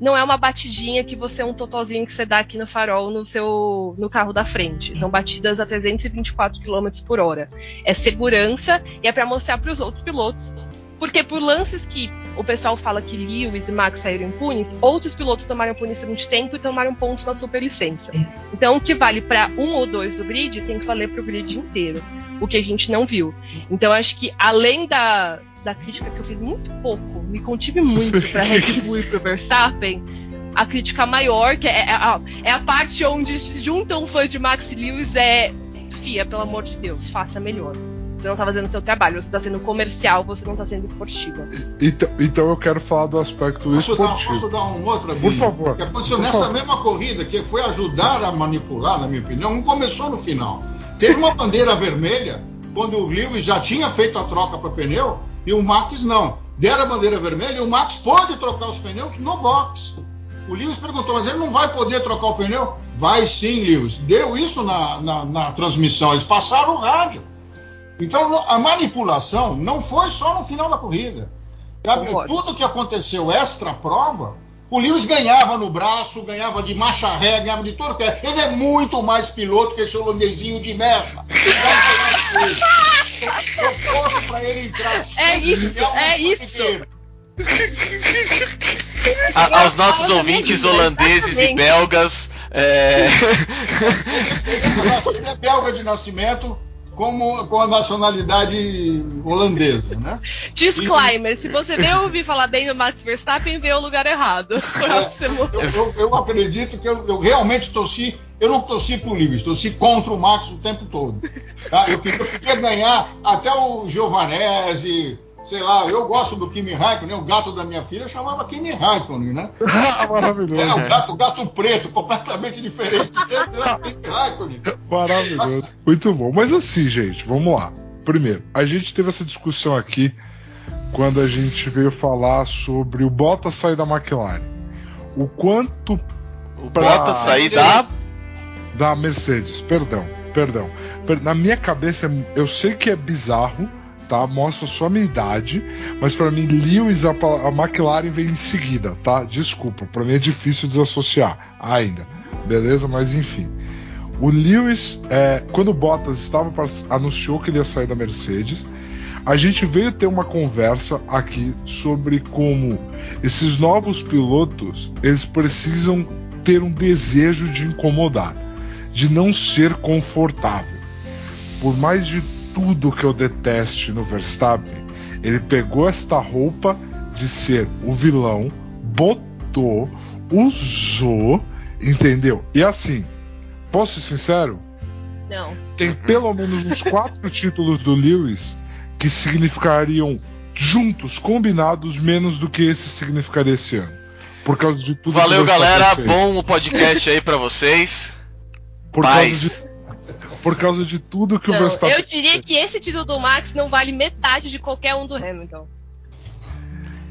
Speaker 6: não é uma batidinha que você é um totozinho que você dá aqui no farol no seu no carro da frente. São batidas a 324 km por hora. É segurança e é para mostrar para os outros pilotos. Porque por lances que o pessoal fala que Lewis e Max saíram impunes, outros pilotos tomaram punição de tempo e tomaram pontos na superlicença. Então o que vale para um ou dois do grid tem que valer para o grid inteiro. O que a gente não viu. Então acho que além da, da crítica que eu fiz muito pouco, me contive muito para Red (laughs) Bull e para Verstappen, a crítica maior, que é, é, a, é a parte onde se junta um fã de Max Lewis, é Fia, pelo amor de Deus, faça melhor. Você não tá fazendo o seu trabalho, você tá sendo comercial, você não tá sendo esportiva.
Speaker 4: Então, então eu quero falar do aspecto
Speaker 5: Posso dar,
Speaker 4: esportivo.
Speaker 5: posso dar um outro
Speaker 4: Por favor.
Speaker 5: Que aconteceu
Speaker 4: Por
Speaker 5: nessa
Speaker 4: favor.
Speaker 5: mesma corrida, que foi ajudar a manipular, na minha opinião, não começou no final. Teve uma bandeira vermelha, quando o Lewis já tinha feito a troca para pneu, e o Max não. Deram a bandeira vermelha e o Max pode trocar os pneus no box. O Lewis perguntou, mas ele não vai poder trocar o pneu? Vai sim, Lewis. Deu isso na, na, na transmissão, eles passaram o rádio. Então a manipulação não foi só no final da corrida. Sabe? Tudo que aconteceu extra prova, o Lewis ganhava no braço, ganhava de marcha ré, ganhava de tudo que é. Ele é muito mais piloto que esse holandesinho de merda. Eu torço pra ele entrar.
Speaker 6: É isso, é isso.
Speaker 3: A- aos nossos ouvintes holandeses e belgas, é,
Speaker 5: Ele é belga de nascimento, como, com a nacionalidade holandesa, né? (laughs)
Speaker 6: Disclaimer: se você veio ouvir falar bem do Max Verstappen, veio o lugar errado. (laughs) Morreu.
Speaker 5: Eu, eu- eu acredito que eu, eu realmente torci. Eu não torci pro Lewis, torci contra o Max o tempo todo. tá? Eu queria ganhar até o Giovanese, sei lá, eu gosto do Kimi Raikkonen, o gato da minha filha chamava Kimi Raikkonen, né? (laughs)
Speaker 4: Ah,
Speaker 5: É,
Speaker 4: maravilhoso.
Speaker 5: o gato, o gato preto, completamente diferente dele, era Kimi Raikkonen.
Speaker 4: Maravilhoso. Muito bom. Mas assim, gente, vamos lá. Primeiro, a gente teve essa discussão aqui quando a gente veio falar sobre o Bottas sair da McLaren. O quanto
Speaker 3: o
Speaker 4: Pra-
Speaker 3: Bottas sair da.
Speaker 4: da Mercedes, perdão, perdão. Per- Na minha cabeça, eu sei que é bizarro, tá? Mostra só a minha idade, mas para mim Lewis a, a McLaren vem em seguida, tá? Desculpa, para mim é difícil desassociar ainda, beleza? Mas enfim. O Lewis, é, quando o Bottas estava pra, anunciou que ele ia sair da Mercedes, a gente veio ter uma conversa aqui sobre como esses novos pilotos eles precisam ter um desejo de incomodar, de não ser confortável. Por mais de tudo que eu deteste no Verstappen, ele pegou esta roupa de ser o vilão, botou, usou, entendeu? E assim, posso ser sincero?
Speaker 6: Não.
Speaker 4: Tem pelo menos uns quatro (laughs) títulos do Lewis que significariam juntos, combinados, menos do que esse significaria esse ano. Por causa de tudo
Speaker 3: Valeu,
Speaker 4: que
Speaker 3: galera.
Speaker 4: fez.
Speaker 3: Bom o podcast aí pra vocês.
Speaker 4: Por causa,
Speaker 3: Paz.
Speaker 4: Por causa de tudo que o
Speaker 6: Não,
Speaker 4: Verstappen
Speaker 6: eu diria que esse título do Max não vale metade de qualquer um do Hamilton.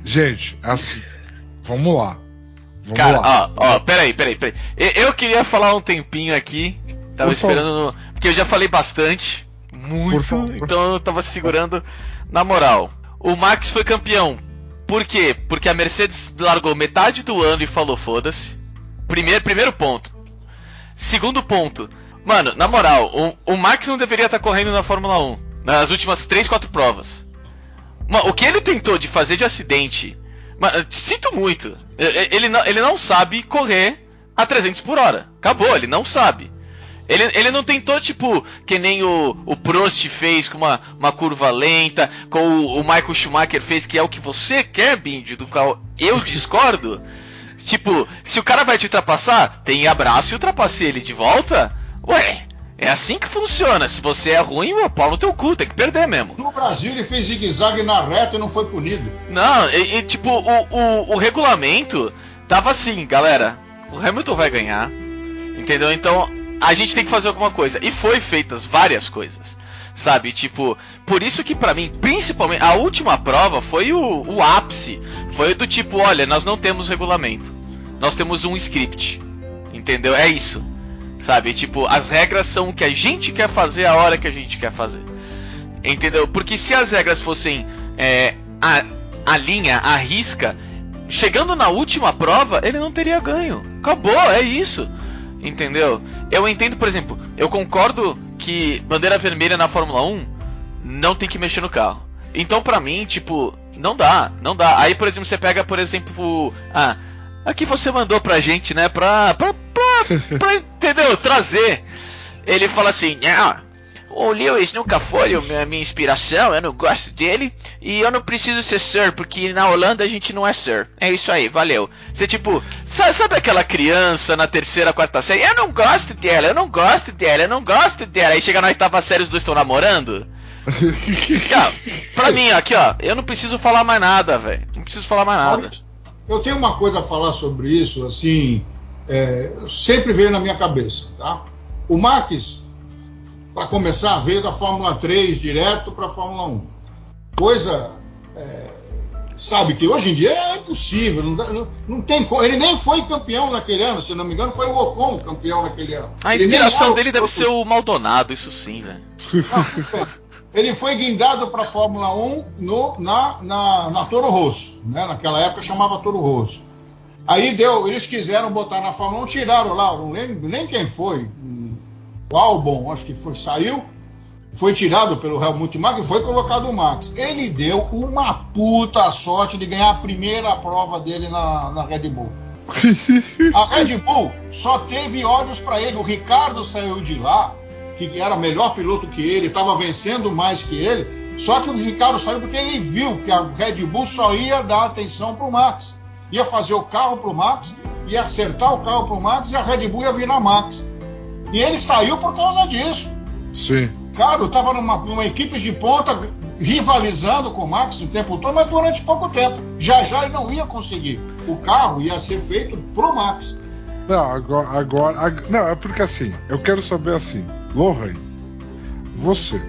Speaker 4: Gente, assim, vamos lá. Vamos
Speaker 3: Cara,
Speaker 4: lá.
Speaker 3: ó, ó, peraí, peraí, peraí. Eu, queria falar um tempinho aqui. Tava
Speaker 4: Por
Speaker 3: esperando. no- porque eu já falei bastante.
Speaker 4: Por
Speaker 3: Muito.
Speaker 4: favor.
Speaker 3: Então eu tava segurando. Na moral, o Max foi campeão. Por quê? Porque a Mercedes largou metade do ano e falou: foda-se. Primeiro, primeiro ponto. Segundo ponto. Mano, na moral, o, o Max não deveria estar correndo na Fórmula 1. Nas últimas 3, 4 provas. Mano, o que ele tentou de fazer de acidente. Mano, sinto muito. Ele não, ele não sabe correr a 300 por hora. Acabou, ele não sabe. Ele, ele não tentou, tipo, que nem o, o Prost fez com uma, uma curva lenta, com o, o Michael Schumacher fez, que é o que você quer, Bindi, do qual eu (laughs) discordo. Tipo, se o cara vai te ultrapassar, tem abraço e ultrapasse ele de volta. Ué, é assim que funciona. Se você é ruim, o pau no teu cu, tem que perder mesmo.
Speaker 5: No Brasil ele fez zigue-zague na reta e não foi punido.
Speaker 3: Não, e, e, tipo, o, o, o regulamento tava assim, galera. O Hamilton vai ganhar. Entendeu? Então a gente tem que fazer alguma coisa. E foi feitas várias coisas. Sabe? Tipo, por isso que pra mim, principalmente, a última prova foi o, o ápice. Foi do tipo, olha, nós não temos regulamento. Nós temos um script. Entendeu? É isso. Sabe? Tipo, as regras são o que a gente quer fazer a hora que a gente quer fazer. Entendeu? Porque se as regras fossem é, a, a linha, a risca, chegando na última prova, ele não teria ganho. Acabou, é isso. Entendeu? Eu entendo, por exemplo, eu concordo que bandeira vermelha na Fórmula 1 não tem que mexer no carro. Então, pra mim, tipo, não dá, não dá. Aí, por exemplo, você pega, por exemplo, ah, aqui você mandou pra gente, né, pra, pra, pra, (laughs) pra entendeu? Trazer. Ele fala assim, ah, o Lewis nunca foi a minha inspiração, eu não gosto dele e eu não preciso ser Sir, porque na Holanda a gente não é Sir. É isso aí, valeu. Você tipo, sa- sabe aquela criança na terceira, quarta série? Eu não gosto dela, eu não gosto dela, eu não gosto dela. Aí chega na oitava série os dois estão namorando? (laughs) Cara, pra mim, aqui ó, eu não preciso falar mais nada, velho. Não preciso falar mais nada.
Speaker 5: Eu tenho uma coisa a falar sobre isso, assim, é, sempre veio na minha cabeça, tá? O Max, para começar, veio da Fórmula 3 direto para a Fórmula 1. Coisa, é, sabe, que hoje em dia é impossível, não, não, não tem. Ele nem foi campeão naquele ano, se não me engano, foi o Ocon campeão naquele ano.
Speaker 3: A inspiração dele deve ser o Maldonado, isso sim, velho.
Speaker 5: ele foi guindado para a Fórmula 1 no, na, na, na Toro Rosso. Né? Naquela época chamava Toro Rosso. Aí deu, eles quiseram botar na Fórmula 1, tiraram lá, não lembro nem quem foi. O Albon, acho que foi, saiu, foi tirado pelo Helmut Marko e foi colocado o Max. Ele deu uma puta sorte de ganhar a primeira prova dele na, na Red Bull. (laughs) A Red Bull só teve olhos para ele. O Ricardo saiu de lá, que era melhor piloto que ele, estava vencendo mais que ele. Só que o Ricardo saiu porque ele viu que a Red Bull só ia dar atenção para o Max. Ia fazer o carro para o Max, ia acertar o carro para o Max e a Red Bull ia virar Max. E ele saiu por causa disso.
Speaker 4: Sim.
Speaker 5: Cara, estava numa, numa equipe de ponta rivalizando com o Max o tempo todo, mas durante pouco tempo. Já já ele não ia conseguir. O carro ia ser feito pro Max.
Speaker 4: Não, agora, agora. ag- Não, é porque assim, eu quero saber assim, Lohan, você.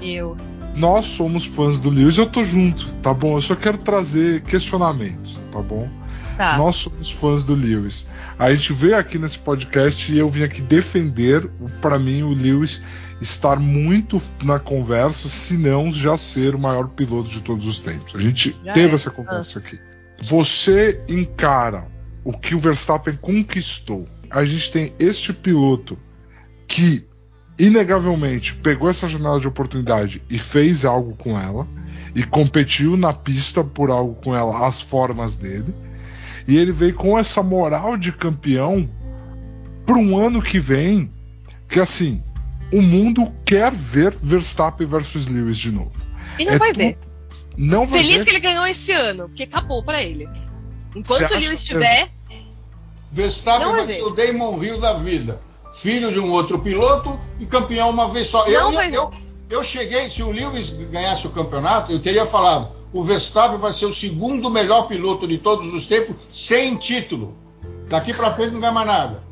Speaker 6: Eu.
Speaker 4: Nós somos fãs do Lewis, eu tô junto, tá bom? Eu só quero trazer questionamentos, tá bom?
Speaker 6: Tá.
Speaker 4: Nós somos fãs do Lewis. A gente veio aqui nesse podcast e eu vim aqui defender, pra mim, o Lewis estar muito na conversa, se não já ser o maior piloto de todos os tempos. A gente
Speaker 6: Já
Speaker 4: teve
Speaker 6: é.
Speaker 4: essa conversa aqui. Você encara o que o Verstappen conquistou. A gente tem este piloto que, inegavelmente, pegou essa janela de oportunidade e fez algo com ela, e competiu na pista por algo com ela, as formas dele. E ele veio com essa moral de campeão para um ano que vem, que assim, o mundo quer ver Verstappen versus Lewis de novo.
Speaker 6: E não
Speaker 4: É
Speaker 6: vai
Speaker 4: tu-
Speaker 6: ver.
Speaker 4: Não vai
Speaker 6: Feliz
Speaker 4: ver.
Speaker 6: que ele ganhou esse ano, porque acabou pra ele. Enquanto o Lewis
Speaker 4: que-
Speaker 6: estiver,
Speaker 5: Verstappen
Speaker 6: vai
Speaker 5: vai ser o Damon Hill da vida. Filho de um outro piloto e campeão uma vez só.
Speaker 6: Não
Speaker 5: eu,
Speaker 6: ver.
Speaker 5: eu, eu cheguei, se o Lewis ganhasse o campeonato, eu teria falado: o Verstappen vai ser o segundo melhor piloto de todos os tempos, sem título. Daqui pra frente não ganha mais nada.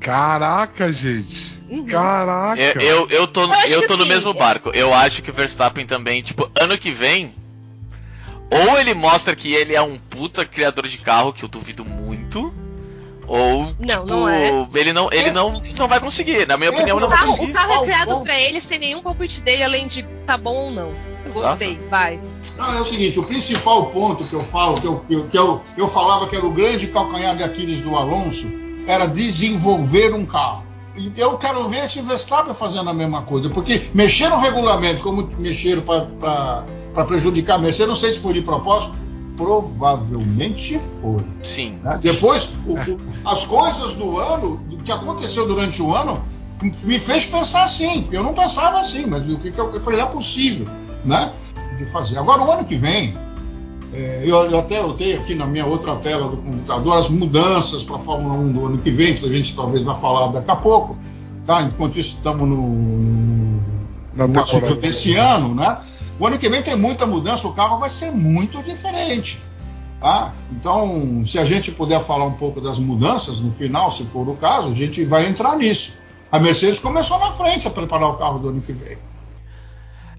Speaker 4: Caraca, gente.
Speaker 6: Uhum.
Speaker 4: Caraca.
Speaker 3: Eu, eu, eu tô,
Speaker 6: Eu
Speaker 3: eu tô no
Speaker 6: sim.
Speaker 3: mesmo barco. Eu acho que o Verstappen também, tipo, ano que vem. Ou ele mostra que ele é um puta criador de carro, que eu duvido muito. Ou,
Speaker 6: Não,
Speaker 3: tipo,
Speaker 6: não é.
Speaker 3: ele, não, ele
Speaker 5: Esse-
Speaker 3: não, não vai conseguir. Na minha
Speaker 5: esse
Speaker 3: opinião, não vai
Speaker 6: carro,
Speaker 3: conseguir.
Speaker 6: o carro é criado pra ele sem nenhum palpite dele, além de tá bom ou não.
Speaker 3: Exato.
Speaker 6: Gostei, vai.
Speaker 5: Não, é o seguinte, o principal ponto que eu falo, que eu, que eu, que eu, eu falava que era o grande calcanhar de Aquiles do Alonso, era desenvolver um carro. Eu quero ver se o Verstappen fazendo a mesma coisa, porque mexer no regulamento, como mexeram para prejudicar a Mercedes, não sei se foi de propósito, provavelmente foi.
Speaker 3: Sim.
Speaker 5: né? Depois, o- o- as coisas do ano, do que aconteceu durante o ano, me fez pensar assim, porque eu não pensava assim, mas o que, que eu, eu falei, não é possível, né? De fazer. Agora, o ano que vem, é, eu, eu até eu tenho aqui na minha outra tela do computador as mudanças para a Fórmula 1 do ano que vem, que a gente talvez vai falar daqui a pouco, tá? Enquanto isso, estamos no, no assunto
Speaker 4: temporada.
Speaker 5: desse ano, né? O ano que vem tem muita mudança, o carro vai ser muito diferente. Tá? Então, se a gente puder falar um pouco das mudanças no final, se for o caso, a gente vai entrar nisso. A Mercedes começou na frente a preparar o carro do ano que vem.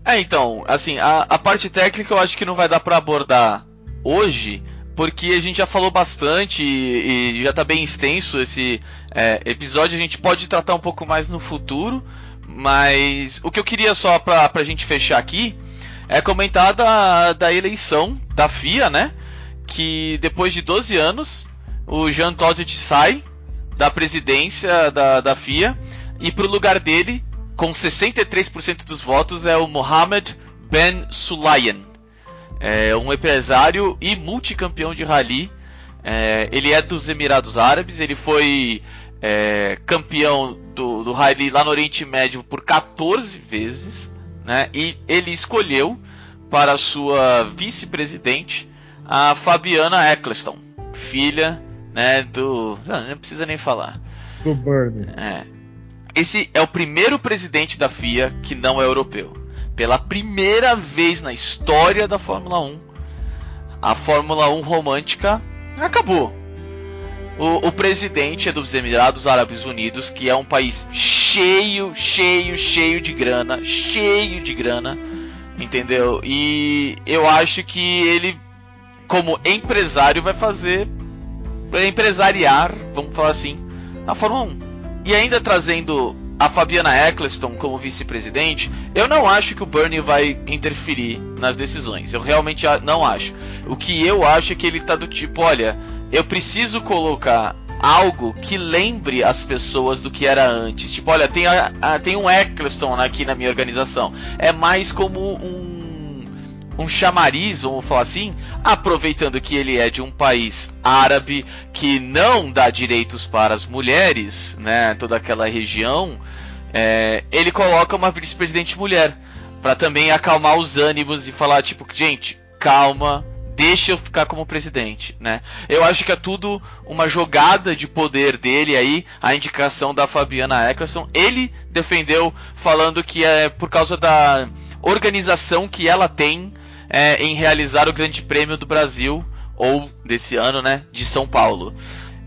Speaker 3: É, então, assim, a, a parte técnica eu acho que não vai dar pra abordar hoje, porque a gente já falou bastante e, e já tá bem extenso esse é, episódio. A gente pode tratar um pouco mais no futuro, mas o que eu queria só pra, pra gente fechar aqui é comentar da, da eleição da FIA, né? Que depois de 12 anos, o Jean Todt sai da presidência da, da FIA e pro lugar dele com 63% dos votos é o Mohammed Ben Sulayem. É um empresário e multicampeão de rally. É, ele é dos Emirados Árabes, ele foi é, campeão do, do rally lá no Oriente Médio por 14 vezes. Né, e ele escolheu para sua vice-presidente a Fabiana Eccleston, filha né, do. Não, não precisa nem falar.
Speaker 4: Do Bernie.
Speaker 3: É. Esse é o primeiro presidente da FIA que não é europeu. Pela primeira vez na história da Fórmula 1, a Fórmula 1 romântica acabou. O, o presidente é dos Emirados Árabes Unidos, que é um país cheio, cheio, cheio de grana, cheio de grana, entendeu? E eu acho que ele, como empresário, vai fazer, empresariar, vamos falar assim, a Fórmula 1. E ainda trazendo a Fabiana Eccleston como vice-presidente, eu não acho que o Bernie vai interferir nas decisões. Eu realmente não acho. O que eu acho é que ele tá do tipo, olha, eu preciso colocar algo que lembre as pessoas do que era antes. Tipo, olha, tem, a- a- tem um Eccleston aqui na minha organização. É mais como um um chamariz, vamos falar assim, aproveitando que ele é de um país árabe que não dá direitos para as mulheres, né, toda aquela região, é, ele coloca uma vice-presidente mulher para também acalmar os ânimos e falar tipo, gente, calma, deixa eu ficar como presidente, né? Eu acho que é tudo uma jogada de poder dele aí, a indicação da Fabiana Eccleston. Ele defendeu falando que é por causa da organização que ela tem é, em realizar o Grande Prêmio do Brasil ou desse ano, né, de São Paulo.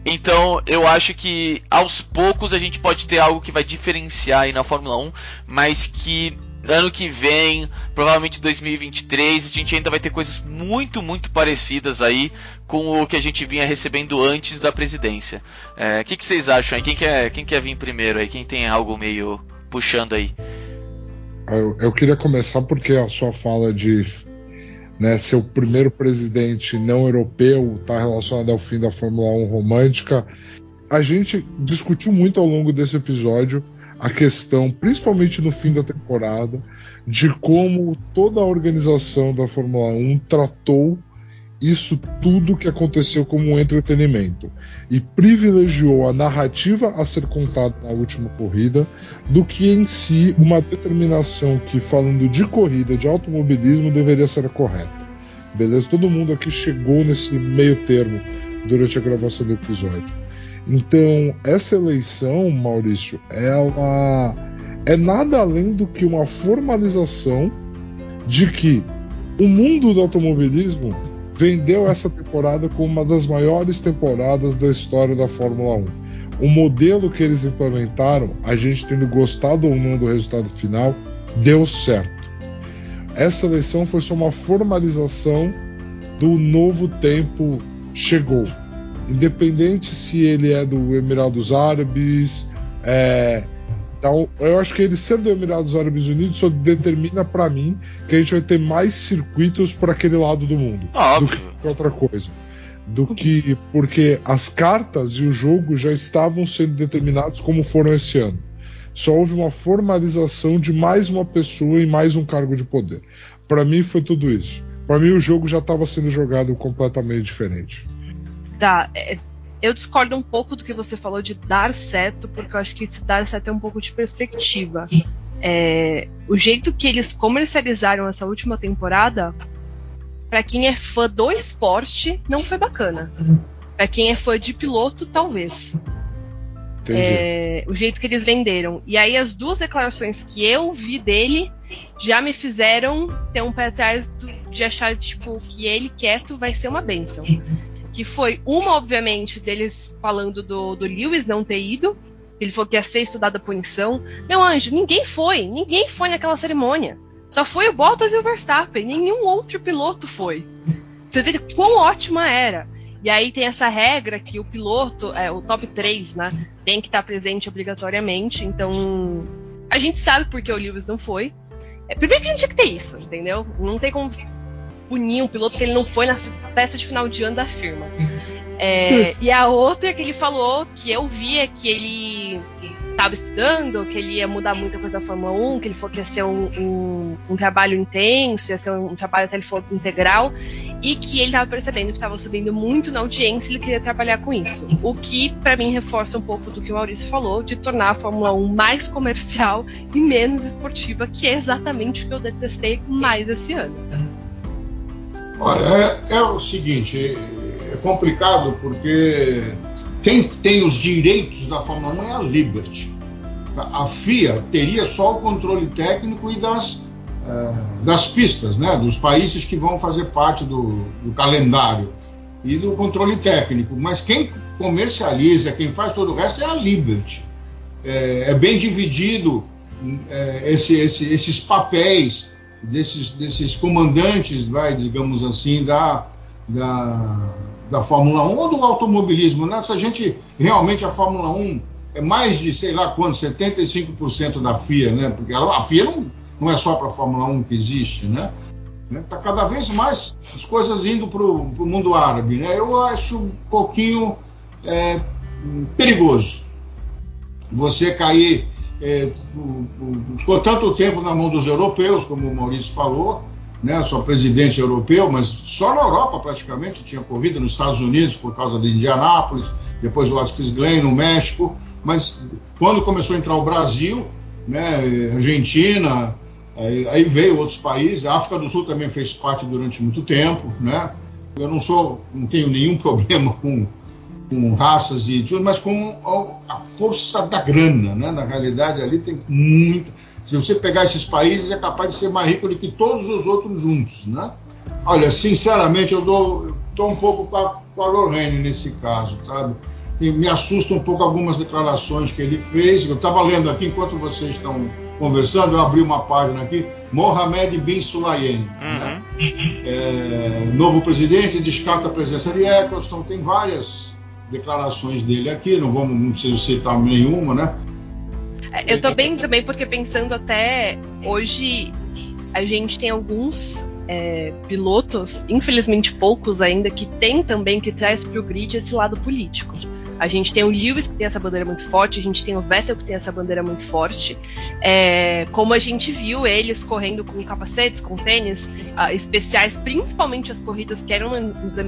Speaker 3: Então, eu acho que aos poucos a gente pode ter algo que vai diferenciar aí na Fórmula 1, mas que ano que vem, provavelmente 2023, a gente ainda vai ter coisas muito, muito parecidas aí com o que a gente vinha recebendo antes da presidência. É, O que, que vocês acham aí? Quem quer, quem quer vir primeiro aí? Quem tem algo meio puxando aí.
Speaker 4: Eu, eu queria começar porque a sua fala de né, ser o primeiro presidente não europeu está relacionada ao fim da Fórmula 1 romântica. A gente discutiu muito ao longo desse episódio a questão, principalmente no fim da temporada, de como toda a organização da Fórmula 1 tratou isso tudo que aconteceu como um entretenimento e privilegiou a narrativa a ser contada na última corrida do que em si uma determinação que, falando de corrida, de automobilismo, deveria ser correta. Beleza? Todo mundo aqui chegou nesse meio termo durante a gravação do episódio. Então, essa eleição, Maurício, ela é nada além do que uma formalização de que o mundo do automobilismo vendeu essa temporada como uma das maiores temporadas da história da Fórmula 1. O modelo que eles implementaram, a gente tendo gostado ou não do resultado final, deu certo. Essa eleição foi só uma formalização do novo tempo chegou. Independente se ele é do Emirados Árabes, é, então, eu acho que ele sendo do Emirados Árabes Unidos só determina para mim que a gente vai ter mais circuitos para aquele lado do mundo
Speaker 3: Óbvio.
Speaker 4: do que outra coisa. Do que porque as cartas e o jogo já estavam sendo determinados como foram esse ano. Só houve uma formalização de mais uma pessoa e mais um cargo de poder. Para mim foi tudo isso. Para mim o jogo já estava sendo jogado completamente diferente.
Speaker 6: É, eu discordo um pouco do que você falou de dar certo, porque eu acho que esse dar certo é um pouco de perspectiva. É, o jeito que eles comercializaram essa última temporada, para quem é fã do esporte, não foi bacana. Para quem é fã de piloto, talvez. É, o jeito que eles venderam. E aí as duas declarações que eu vi dele já me fizeram ter um pé atrás do, de achar tipo que ele quieto vai ser uma benção que foi uma, obviamente, deles falando do, do Lewis não ter ido. Ele falou que ia ser estudada a punição. Meu anjo, ninguém foi. Ninguém foi naquela cerimônia. Só foi o Bottas e o Verstappen. Nenhum outro piloto foi. Você vê quão ótima era. E aí tem essa regra que o piloto, é, o top 3, né, tem que estar presente obrigatoriamente. Então, a gente sabe porque o Lewis não foi. É, primeiro que a gente tinha que ter isso, entendeu? Não tem como punir um piloto porque ele não foi na festa de final de ano da firma. É, e a outra que ele falou, que eu vi, é que ele estava estudando, que ele ia mudar muita coisa da Fórmula 1, que ele falou que ia ser um, um, um trabalho intenso, ia ser um, um trabalho até ele falou integral, e que ele estava percebendo que estava subindo muito na audiência e ele queria trabalhar com isso. O que, para mim, reforça um pouco do que o Maurício falou, de tornar a Fórmula 1 mais comercial e menos esportiva, que é exatamente o que eu detestei mais esse ano.
Speaker 5: Olha, é, é o seguinte, é complicado porque quem tem os direitos da Fórmula 1 é a Liberty. A FIA teria só o controle técnico e das, uh, das pistas, né, dos países que vão fazer parte do, do calendário e do controle técnico. Mas quem comercializa, quem faz todo o resto é a Liberty. É, é bem dividido é, esse, esse, esses papéis desses, desses comandantes, vai, digamos assim, da, da, da Fórmula 1 ou do automobilismo. Né? Se a gente realmente a Fórmula 1 é mais de, sei lá quanto, 75% da FIA, né? Porque a FIA não, não é só para a Fórmula 1 que existe, né? Está né? cada vez mais as coisas indo para o mundo árabe, né? Eu acho um pouquinho é, perigoso você cair é, ficou tanto tempo na mão dos europeus, como o Maurício falou, né, só presidente europeu, mas só na Europa praticamente tinha corrida, nos Estados Unidos por causa de Indianápolis, depois o Watkins Glen no México, mas quando começou a entrar o Brasil, né, Argentina, aí, aí, veio outros países, a África do Sul também fez parte durante muito tempo, né? Eu não sou, não tenho nenhum (laughs) problema com com raças e tudo, mas com a força da grana, né? Na realidade, ali tem muita. Se você pegar esses países, é capaz de ser mais rico do que todos os outros juntos, né? Olha, sinceramente, eu dou, um pouco com a, com a Lorraine nesse caso, sabe? E me assusta um pouco algumas declarações que ele fez. Eu estava lendo aqui enquanto vocês estão conversando, eu abri uma página aqui, Mohamed bin Sulayem, né? uhum. né? é, novo presidente, descarta a presença de Eccleston, tem várias declarações dele aqui, não vamos não preciso citar nenhuma, né?
Speaker 6: É, Eu tô bem também porque pensando até hoje a gente tem alguns é, pilotos, infelizmente poucos ainda, que tem também que traz pro grid esse lado político. A gente tem o Lewis que tem essa bandeira muito forte, a gente tem o Vettel que tem essa bandeira muito forte. É, como a gente viu eles correndo com capacetes, com tênis ah, especiais, principalmente as corridas que eram nos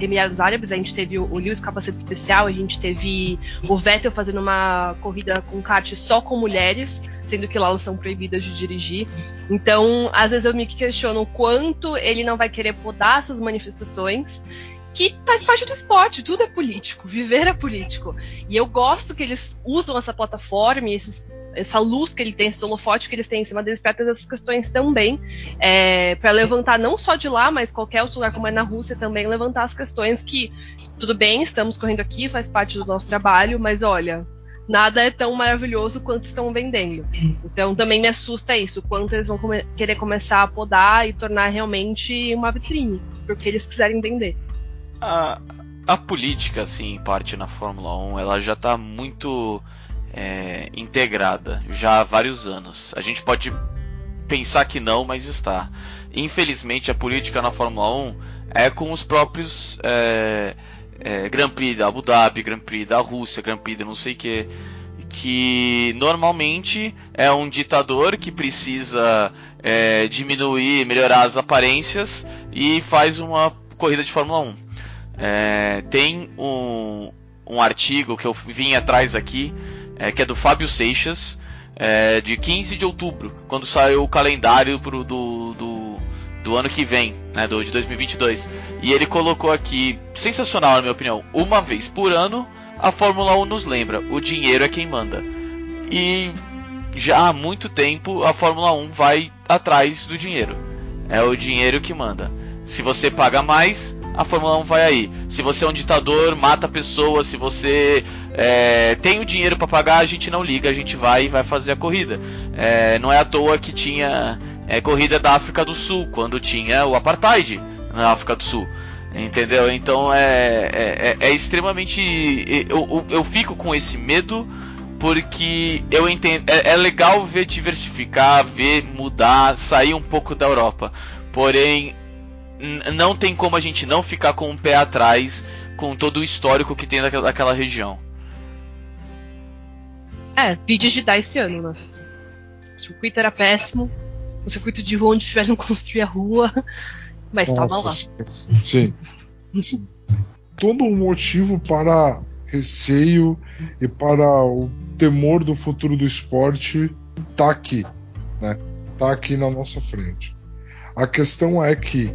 Speaker 6: Emirados Árabes, a gente teve o, Lewis capacete especial, a gente teve o Vettel fazendo uma corrida com kart só com mulheres, sendo que lá elas são proibidas de dirigir. Então, às vezes eu me questiono o quanto ele não vai querer podar essas manifestações que faz parte do esporte, tudo é político, viver é político. E eu gosto que eles usam essa plataforma e esses, essa luz que ele tem, esse holofote que eles têm em cima deles para ter essas questões também, é, para levantar não só de lá, mas qualquer outro lugar como é na Rússia também, levantar as questões que, tudo bem, estamos correndo aqui, faz parte do nosso trabalho, mas olha, nada é tão maravilhoso quanto estão vendendo. Então também me assusta isso, quanto eles vão come querer começar a podar e tornar realmente uma vitrine, porque eles quiserem vender.
Speaker 3: A, a política, assim, em parte na Fórmula 1, ela já está muito é, integrada já há vários anos. A gente pode pensar que não, mas está. Infelizmente, a política na Fórmula 1 é com os próprios é, é, Grand Prix da Abu Dhabi, Grand Prix da Rússia, Grand Prix da não sei o que, que normalmente é um ditador que precisa é, diminuir, melhorar as aparências e faz uma corrida de Fórmula 1. É, tem um, um artigo que eu vim atrás aqui, é, que é do Fábio Seixas, é, de 15 de outubro, quando saiu o calendário pro, do, do, do ano que vem, né, do, de 2022. E ele colocou aqui, sensacional na minha opinião, uma vez por ano a Fórmula 1 nos lembra, o dinheiro é quem manda. E já há muito tempo a Fórmula 1 vai atrás do dinheiro. É o dinheiro que manda. Se você paga mais, a Fórmula 1 vai aí. Se você é um ditador, mata pessoas, se você é, tem o dinheiro para pagar, a gente não liga, a gente vai e vai fazer a corrida. É, não é à toa que tinha é, corrida da África do Sul, quando tinha o Apartheid na África do Sul. Entendeu? Então é, é, é extremamente. Eu, eu, eu, fico com esse medo porque eu entendo. É, é legal ver diversificar, ver mudar, sair um pouco da Europa. Porém, não tem como a gente não ficar com um pé atrás com todo o histórico que tem daquela, daquela região.
Speaker 6: É, vídeos de dar esse ano, né? O circuito era péssimo, o circuito de rua onde tiveram que construir a rua, mas Nossa, tava lá.
Speaker 4: Sim. (laughs) Todo um motivo para receio e para o temor do futuro do esporte tá aqui, né? Tá aqui na nossa frente. A questão é que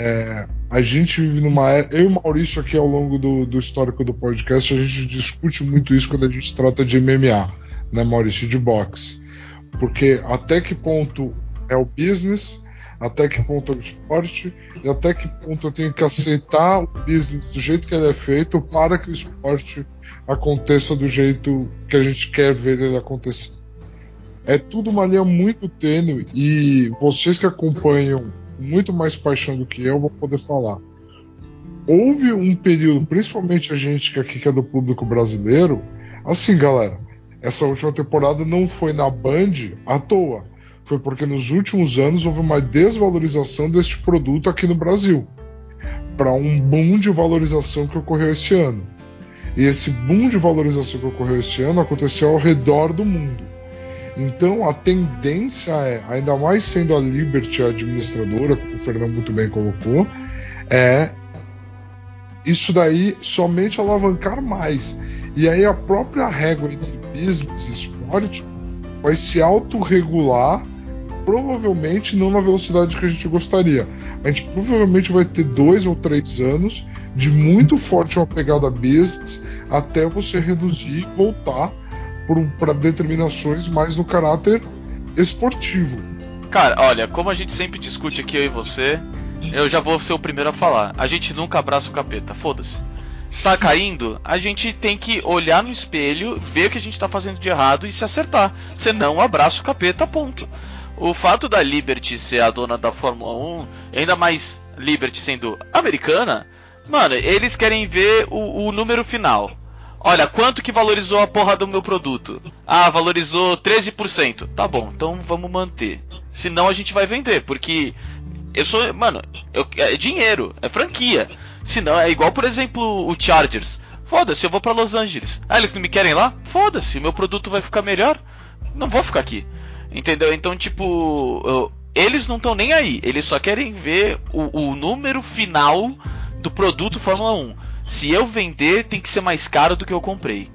Speaker 4: é, a gente vive numa era. Eu e o Maurício, aqui ao longo do, do histórico do podcast, a gente discute muito isso quando a gente trata de MMA, né, Maurício? De boxe. Porque até que ponto é o business, até que ponto é o esporte, e até que ponto eu tenho que aceitar o business do jeito que ele é feito para que o esporte aconteça do jeito que a gente quer ver ele acontecer. É tudo uma linha muito tênue e vocês que acompanham muito mais paixão do que eu, vou poder falar. Houve um período, principalmente a gente que aqui que é do público brasileiro, assim, galera, essa última temporada não foi na Band à toa. Foi porque nos últimos anos houve uma desvalorização deste produto aqui no Brasil. Para um boom de valorização que ocorreu esse ano. E esse boom de valorização que ocorreu esse ano aconteceu ao redor do mundo. Então a tendência é, ainda mais sendo a Liberty a administradora, como o Fernando muito bem colocou, é isso daí somente alavancar mais. E aí a própria régua entre business e esporte vai se autorregular, provavelmente não na velocidade que a gente gostaria. A gente provavelmente vai ter dois ou três anos de muito forte uma pegada business até você reduzir e voltar para determinações mais no caráter esportivo.
Speaker 3: Cara, olha, como a gente sempre discute aqui, eu e você, eu já vou ser o primeiro a falar. A gente nunca abraça o capeta, foda-se. Tá caindo, a gente tem que olhar no espelho, ver o que a gente tá fazendo de errado e se acertar. Senão, abraça o capeta, ponto. O fato da Liberty ser a dona da Fórmula 1, ainda mais Liberty sendo americana, mano, eles querem ver o, o número final. Olha, quanto que valorizou a porra do meu produto? Ah, valorizou 13%. Tá bom, então vamos manter. Senão a gente vai vender, porque eu sou, mano, eu, é dinheiro, é franquia. Senão é igual, por exemplo, o Chargers. Foda-se, eu vou para Los Angeles. Ah, eles não me querem lá? Foda-se, meu produto vai ficar melhor. Não vou ficar aqui. Entendeu? Então, tipo, eu, eles não estão nem aí. Eles só querem ver o, o número final do produto Fórmula 1. Se eu vender, tem que ser mais caro do que eu comprei,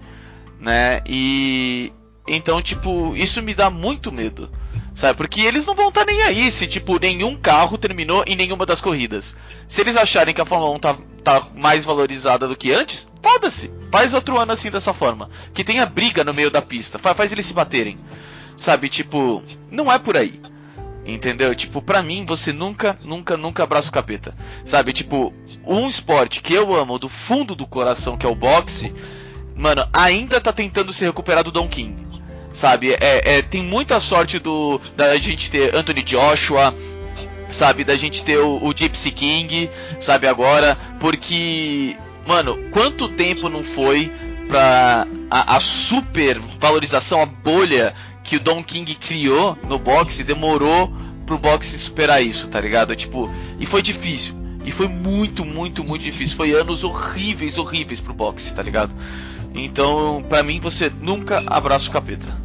Speaker 3: né? E então, tipo, isso me dá muito medo. Sabe? Porque eles não vão estar tá nem aí se, tipo, nenhum carro terminou em nenhuma das corridas. Se eles acharem que a Fórmula 1 tá, tá mais valorizada do que antes, foda-se. Faz outro ano assim dessa forma. Que tenha briga no meio da pista. Faz, faz eles se baterem. Sabe? Tipo, não é por aí. Entendeu? Tipo, pra mim, você nunca, nunca, nunca abraça o capeta. Sabe? Tipo, um esporte que eu amo do fundo do coração, que é o boxe, mano, ainda tá tentando se recuperar do Don King sabe? É, é, tem muita sorte do da gente ter Anthony Joshua, sabe? Da gente ter o, o Gypsy King, sabe? Agora, porque, mano, quanto tempo não foi pra a, a super valorização, a bolha que o Don King criou no boxe demorou pro boxe superar isso, tá ligado? Tipo, e foi difícil. E foi muito, muito, muito difícil. Foi anos horríveis, horríveis pro boxe, tá ligado? Então, para mim, você nunca abraça o capeta.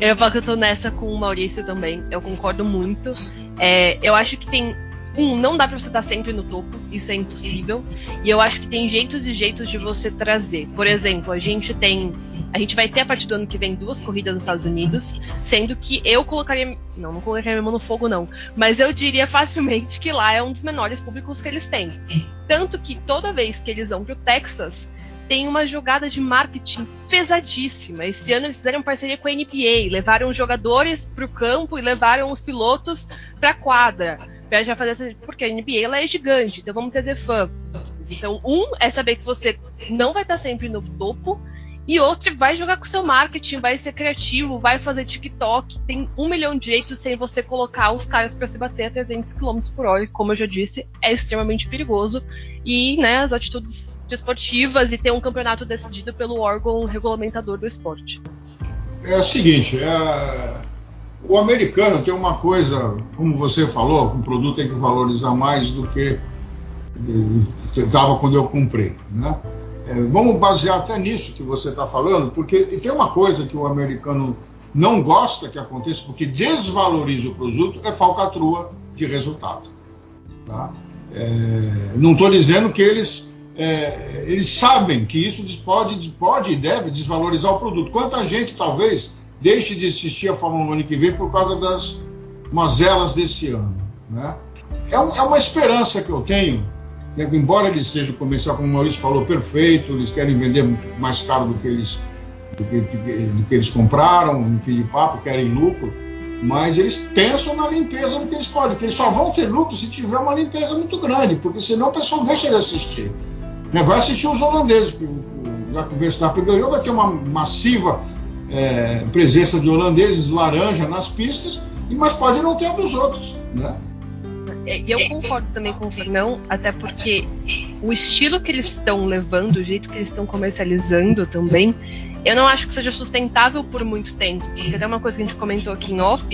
Speaker 6: Eu falo que eu tô nessa com o Maurício também. Eu concordo muito. É, eu acho que tem. Um, não dá pra você estar sempre no topo, isso é impossível. E eu acho que tem jeitos e jeitos de você trazer. Por exemplo, a gente tem. A gente vai ter a partir do ano que vem duas corridas nos Estados Unidos, sendo que eu colocaria. Não, não colocaria minha mão no fogo, não. Mas eu diria facilmente que lá é um dos menores públicos que eles têm. Tanto que toda vez que eles vão pro Texas, tem uma jogada de marketing pesadíssima. Esse ano eles fizeram parceria com a NBA, levaram jogadores para o campo e levaram os pilotos para a quadra. Pra já fazer essa, porque a NBA ela é gigante, então vamos trazer fã. Então, um é saber que você não vai estar sempre no topo, e outro vai jogar com seu marketing, vai ser criativo, vai fazer TikTok. Tem um milhão de jeitos sem você colocar os caras para se bater a 300 km por hora. Como eu já disse, é extremamente perigoso. E né, as atitudes desportivas e ter um campeonato decidido pelo órgão regulamentador do esporte.
Speaker 5: É o seguinte, é, o americano tem uma coisa, como você falou, o produto tem que valorizar mais do que estava quando eu comprei, né? É, vamos basear até nisso que você está falando, porque tem uma coisa que o americano não gosta que aconteça, porque desvaloriza o produto, é falcatrua de resultado. Tá? É, não estou dizendo que eles é, eles sabem que isso pode, pode e deve desvalorizar o produto. Quanta gente talvez deixe de assistir a Fórmula 1 ano que vem por causa das mazelas desse ano. Né? É, um, é uma esperança que eu tenho, né? embora ele seja comercial, como o Maurício falou, perfeito, eles querem vender mais caro do que eles, do que, do que eles compraram, no fim de papo, querem lucro mas eles pensam na limpeza do que eles podem, porque eles só vão ter lucro se tiver uma limpeza muito grande, porque senão o pessoal deixa de assistir. Né? Vai assistir os holandeses, já que o Verstappen ganhou, vai ter uma massiva é, presença de holandeses laranja nas pistas, mas pode não ter a dos outros. Né?
Speaker 6: É, eu concordo também com o Fernão, até porque o estilo que eles estão levando, o jeito que eles estão comercializando também, eu não acho que seja sustentável por muito tempo. Porque até uma coisa que a gente comentou aqui em off,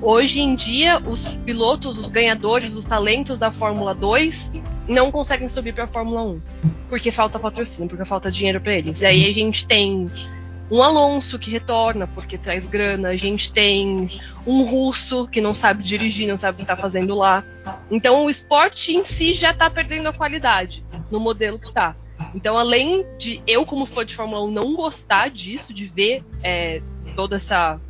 Speaker 6: Hoje em dia, os pilotos, os ganhadores, os talentos da Fórmula 2 não conseguem subir para a Fórmula 1, porque falta patrocínio, porque falta dinheiro para eles. E aí a gente tem um Alonso que retorna porque traz grana, a gente tem um russo que não sabe dirigir, não sabe o que está fazendo lá. Então o esporte em si já está perdendo a qualidade no modelo que está. Então, além de eu, como fã de Fórmula 1, não gostar disso, de ver é, toda essa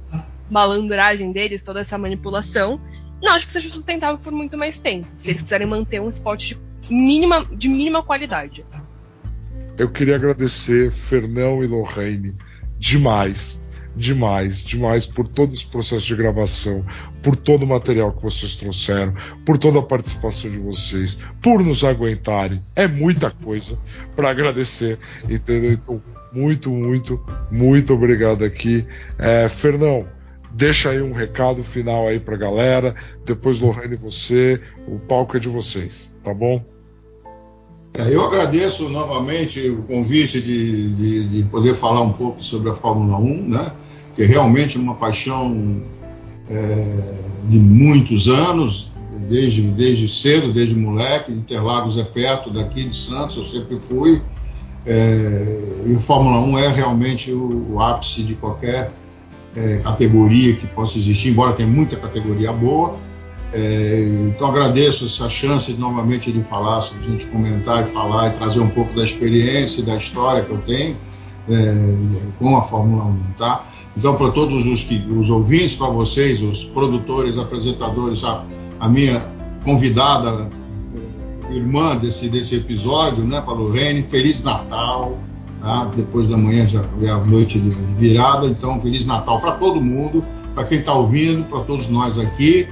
Speaker 6: malandragem deles, toda essa manipulação, não acho que seja sustentável por muito mais tempo, se eles quiserem manter um esporte de mínima, de mínima qualidade.
Speaker 4: Eu queria agradecer Fernão e Lorraine demais, demais, demais por todo esse processo de gravação, por todo o material que vocês trouxeram, por toda a participação de vocês, por nos aguentarem. É muita coisa para agradecer, entendeu? Então, muito, muito, muito obrigado aqui. É, Fernão, Deixa aí um recado final aí pra galera. Depois, Lorraine, você, o palco é de vocês, tá bom?
Speaker 5: É, eu agradeço novamente o convite de, de, de, poder falar um pouco sobre a Fórmula 1, né? que é realmente uma paixão é, de muitos anos, desde, desde cedo, desde moleque. Interlagos é perto daqui de Santos, eu sempre fui. É, e a Fórmula 1 é realmente o, o ápice de qualquer é, categoria que possa existir, embora tenha muita categoria boa. É, então agradeço essa chance novamente de falar, de a gente comentar e falar e trazer um pouco da experiência e da história que eu tenho é, com a Fórmula 1, tá? Então para todos os, que, os ouvintes, para vocês, os produtores, apresentadores, a, a minha convidada irmã desse, desse episódio, né, para Lorene, Feliz Natal, tá? Depois da manhã já é a noite de virada, então Feliz Natal para todo mundo, para quem está ouvindo, para todos nós aqui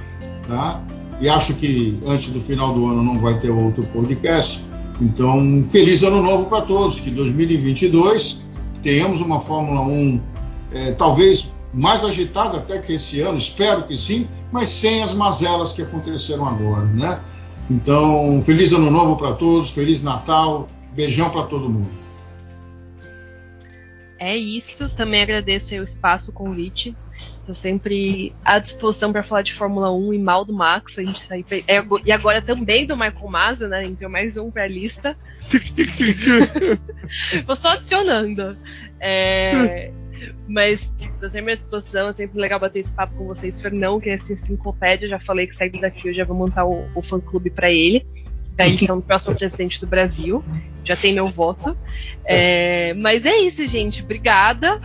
Speaker 5: tá? E acho que antes do final do ano não vai ter outro podcast. Então, feliz ano novo para todos, que 2022 tenhamos uma Fórmula 1 é, talvez mais agitada até que esse ano, espero que sim, mas sem as mazelas que aconteceram agora, né? Então, feliz ano novo para todos, feliz Natal, beijão para todo mundo.
Speaker 6: É isso, também agradeço o espaço, o convite. Estou sempre à disposição para falar de Fórmula 1 e mal do Max. A gente tá é, e agora também do Michael Massa, né? Então mais um para a lista. (laughs) Vou só adicionando. É, mas estou sempre à disposição, é sempre legal bater esse papo com vocês. Fernão, que é essa enciclopédia, já falei que saindo daqui eu já vou montar o, o fã clube para ele. Da eleição do próximo presidente do Brasil. Já tem meu voto. É, mas é isso, gente. Obrigada.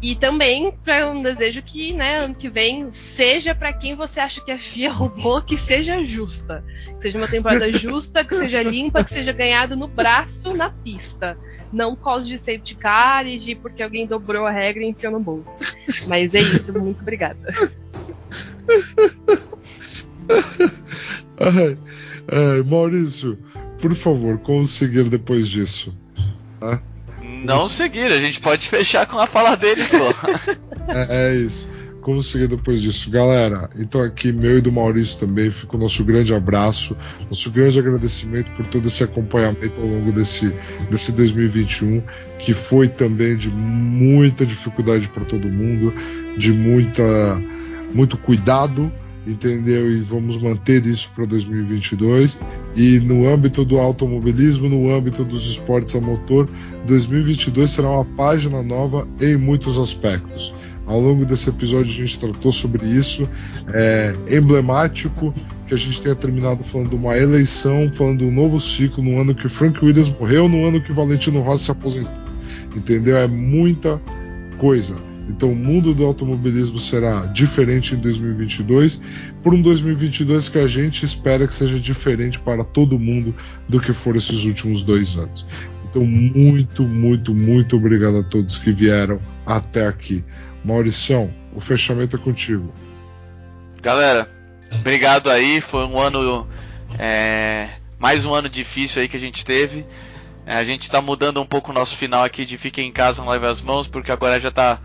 Speaker 6: E também para um desejo que, né, ano que vem seja para quem você acha que a FIA (laughs) roubou, que seja justa. Que seja uma temporada (laughs) justa, que seja limpa, que seja ganhado no braço, na pista. Não por causa de safety car e de porque alguém dobrou a regra e enfiou no bolso. Mas é isso, muito obrigada.
Speaker 4: Ai, ai, Maurício, por favor, como seguir depois disso?
Speaker 3: Tá? Não isso. seguir, a gente pode fechar com a fala deles, pô. (laughs)
Speaker 4: é, é isso. Como seguir depois disso? Galera, então aqui, meu e do Maurício também, fica o nosso grande abraço, nosso grande agradecimento por todo esse acompanhamento ao longo desse, desse 2021, que foi também de muita dificuldade para todo mundo, de muita, muito cuidado entendeu? E vamos manter isso para 2022. E no âmbito do automobilismo, no âmbito dos esportes a motor, 2022 será uma página nova em muitos aspectos. Ao longo desse episódio a gente tratou sobre isso. É emblemático que a gente tenha terminado falando de uma eleição, falando de um novo ciclo, no ano que Frank Williams morreu, no ano que Valentino Rossi se aposentou. Entendeu? É muita coisa. Então o mundo do automobilismo será diferente em 2022, por um 2022 que a gente espera que seja diferente para todo mundo do que foram esses últimos dois anos. Então, muito, muito, muito obrigado a todos que vieram até aqui. Mauricião, o fechamento é contigo.
Speaker 3: Galera, obrigado aí. Foi um ano. É, mais um ano difícil aí que a gente teve. É, a gente está mudando um pouco o nosso final aqui de fiquem em casa, não lave as mãos, porque agora já está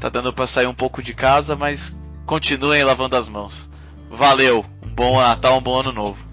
Speaker 3: Tá dando para sair um pouco de casa, mas continuem lavando as mãos. Valeu, um bom Natal, um bom ano novo.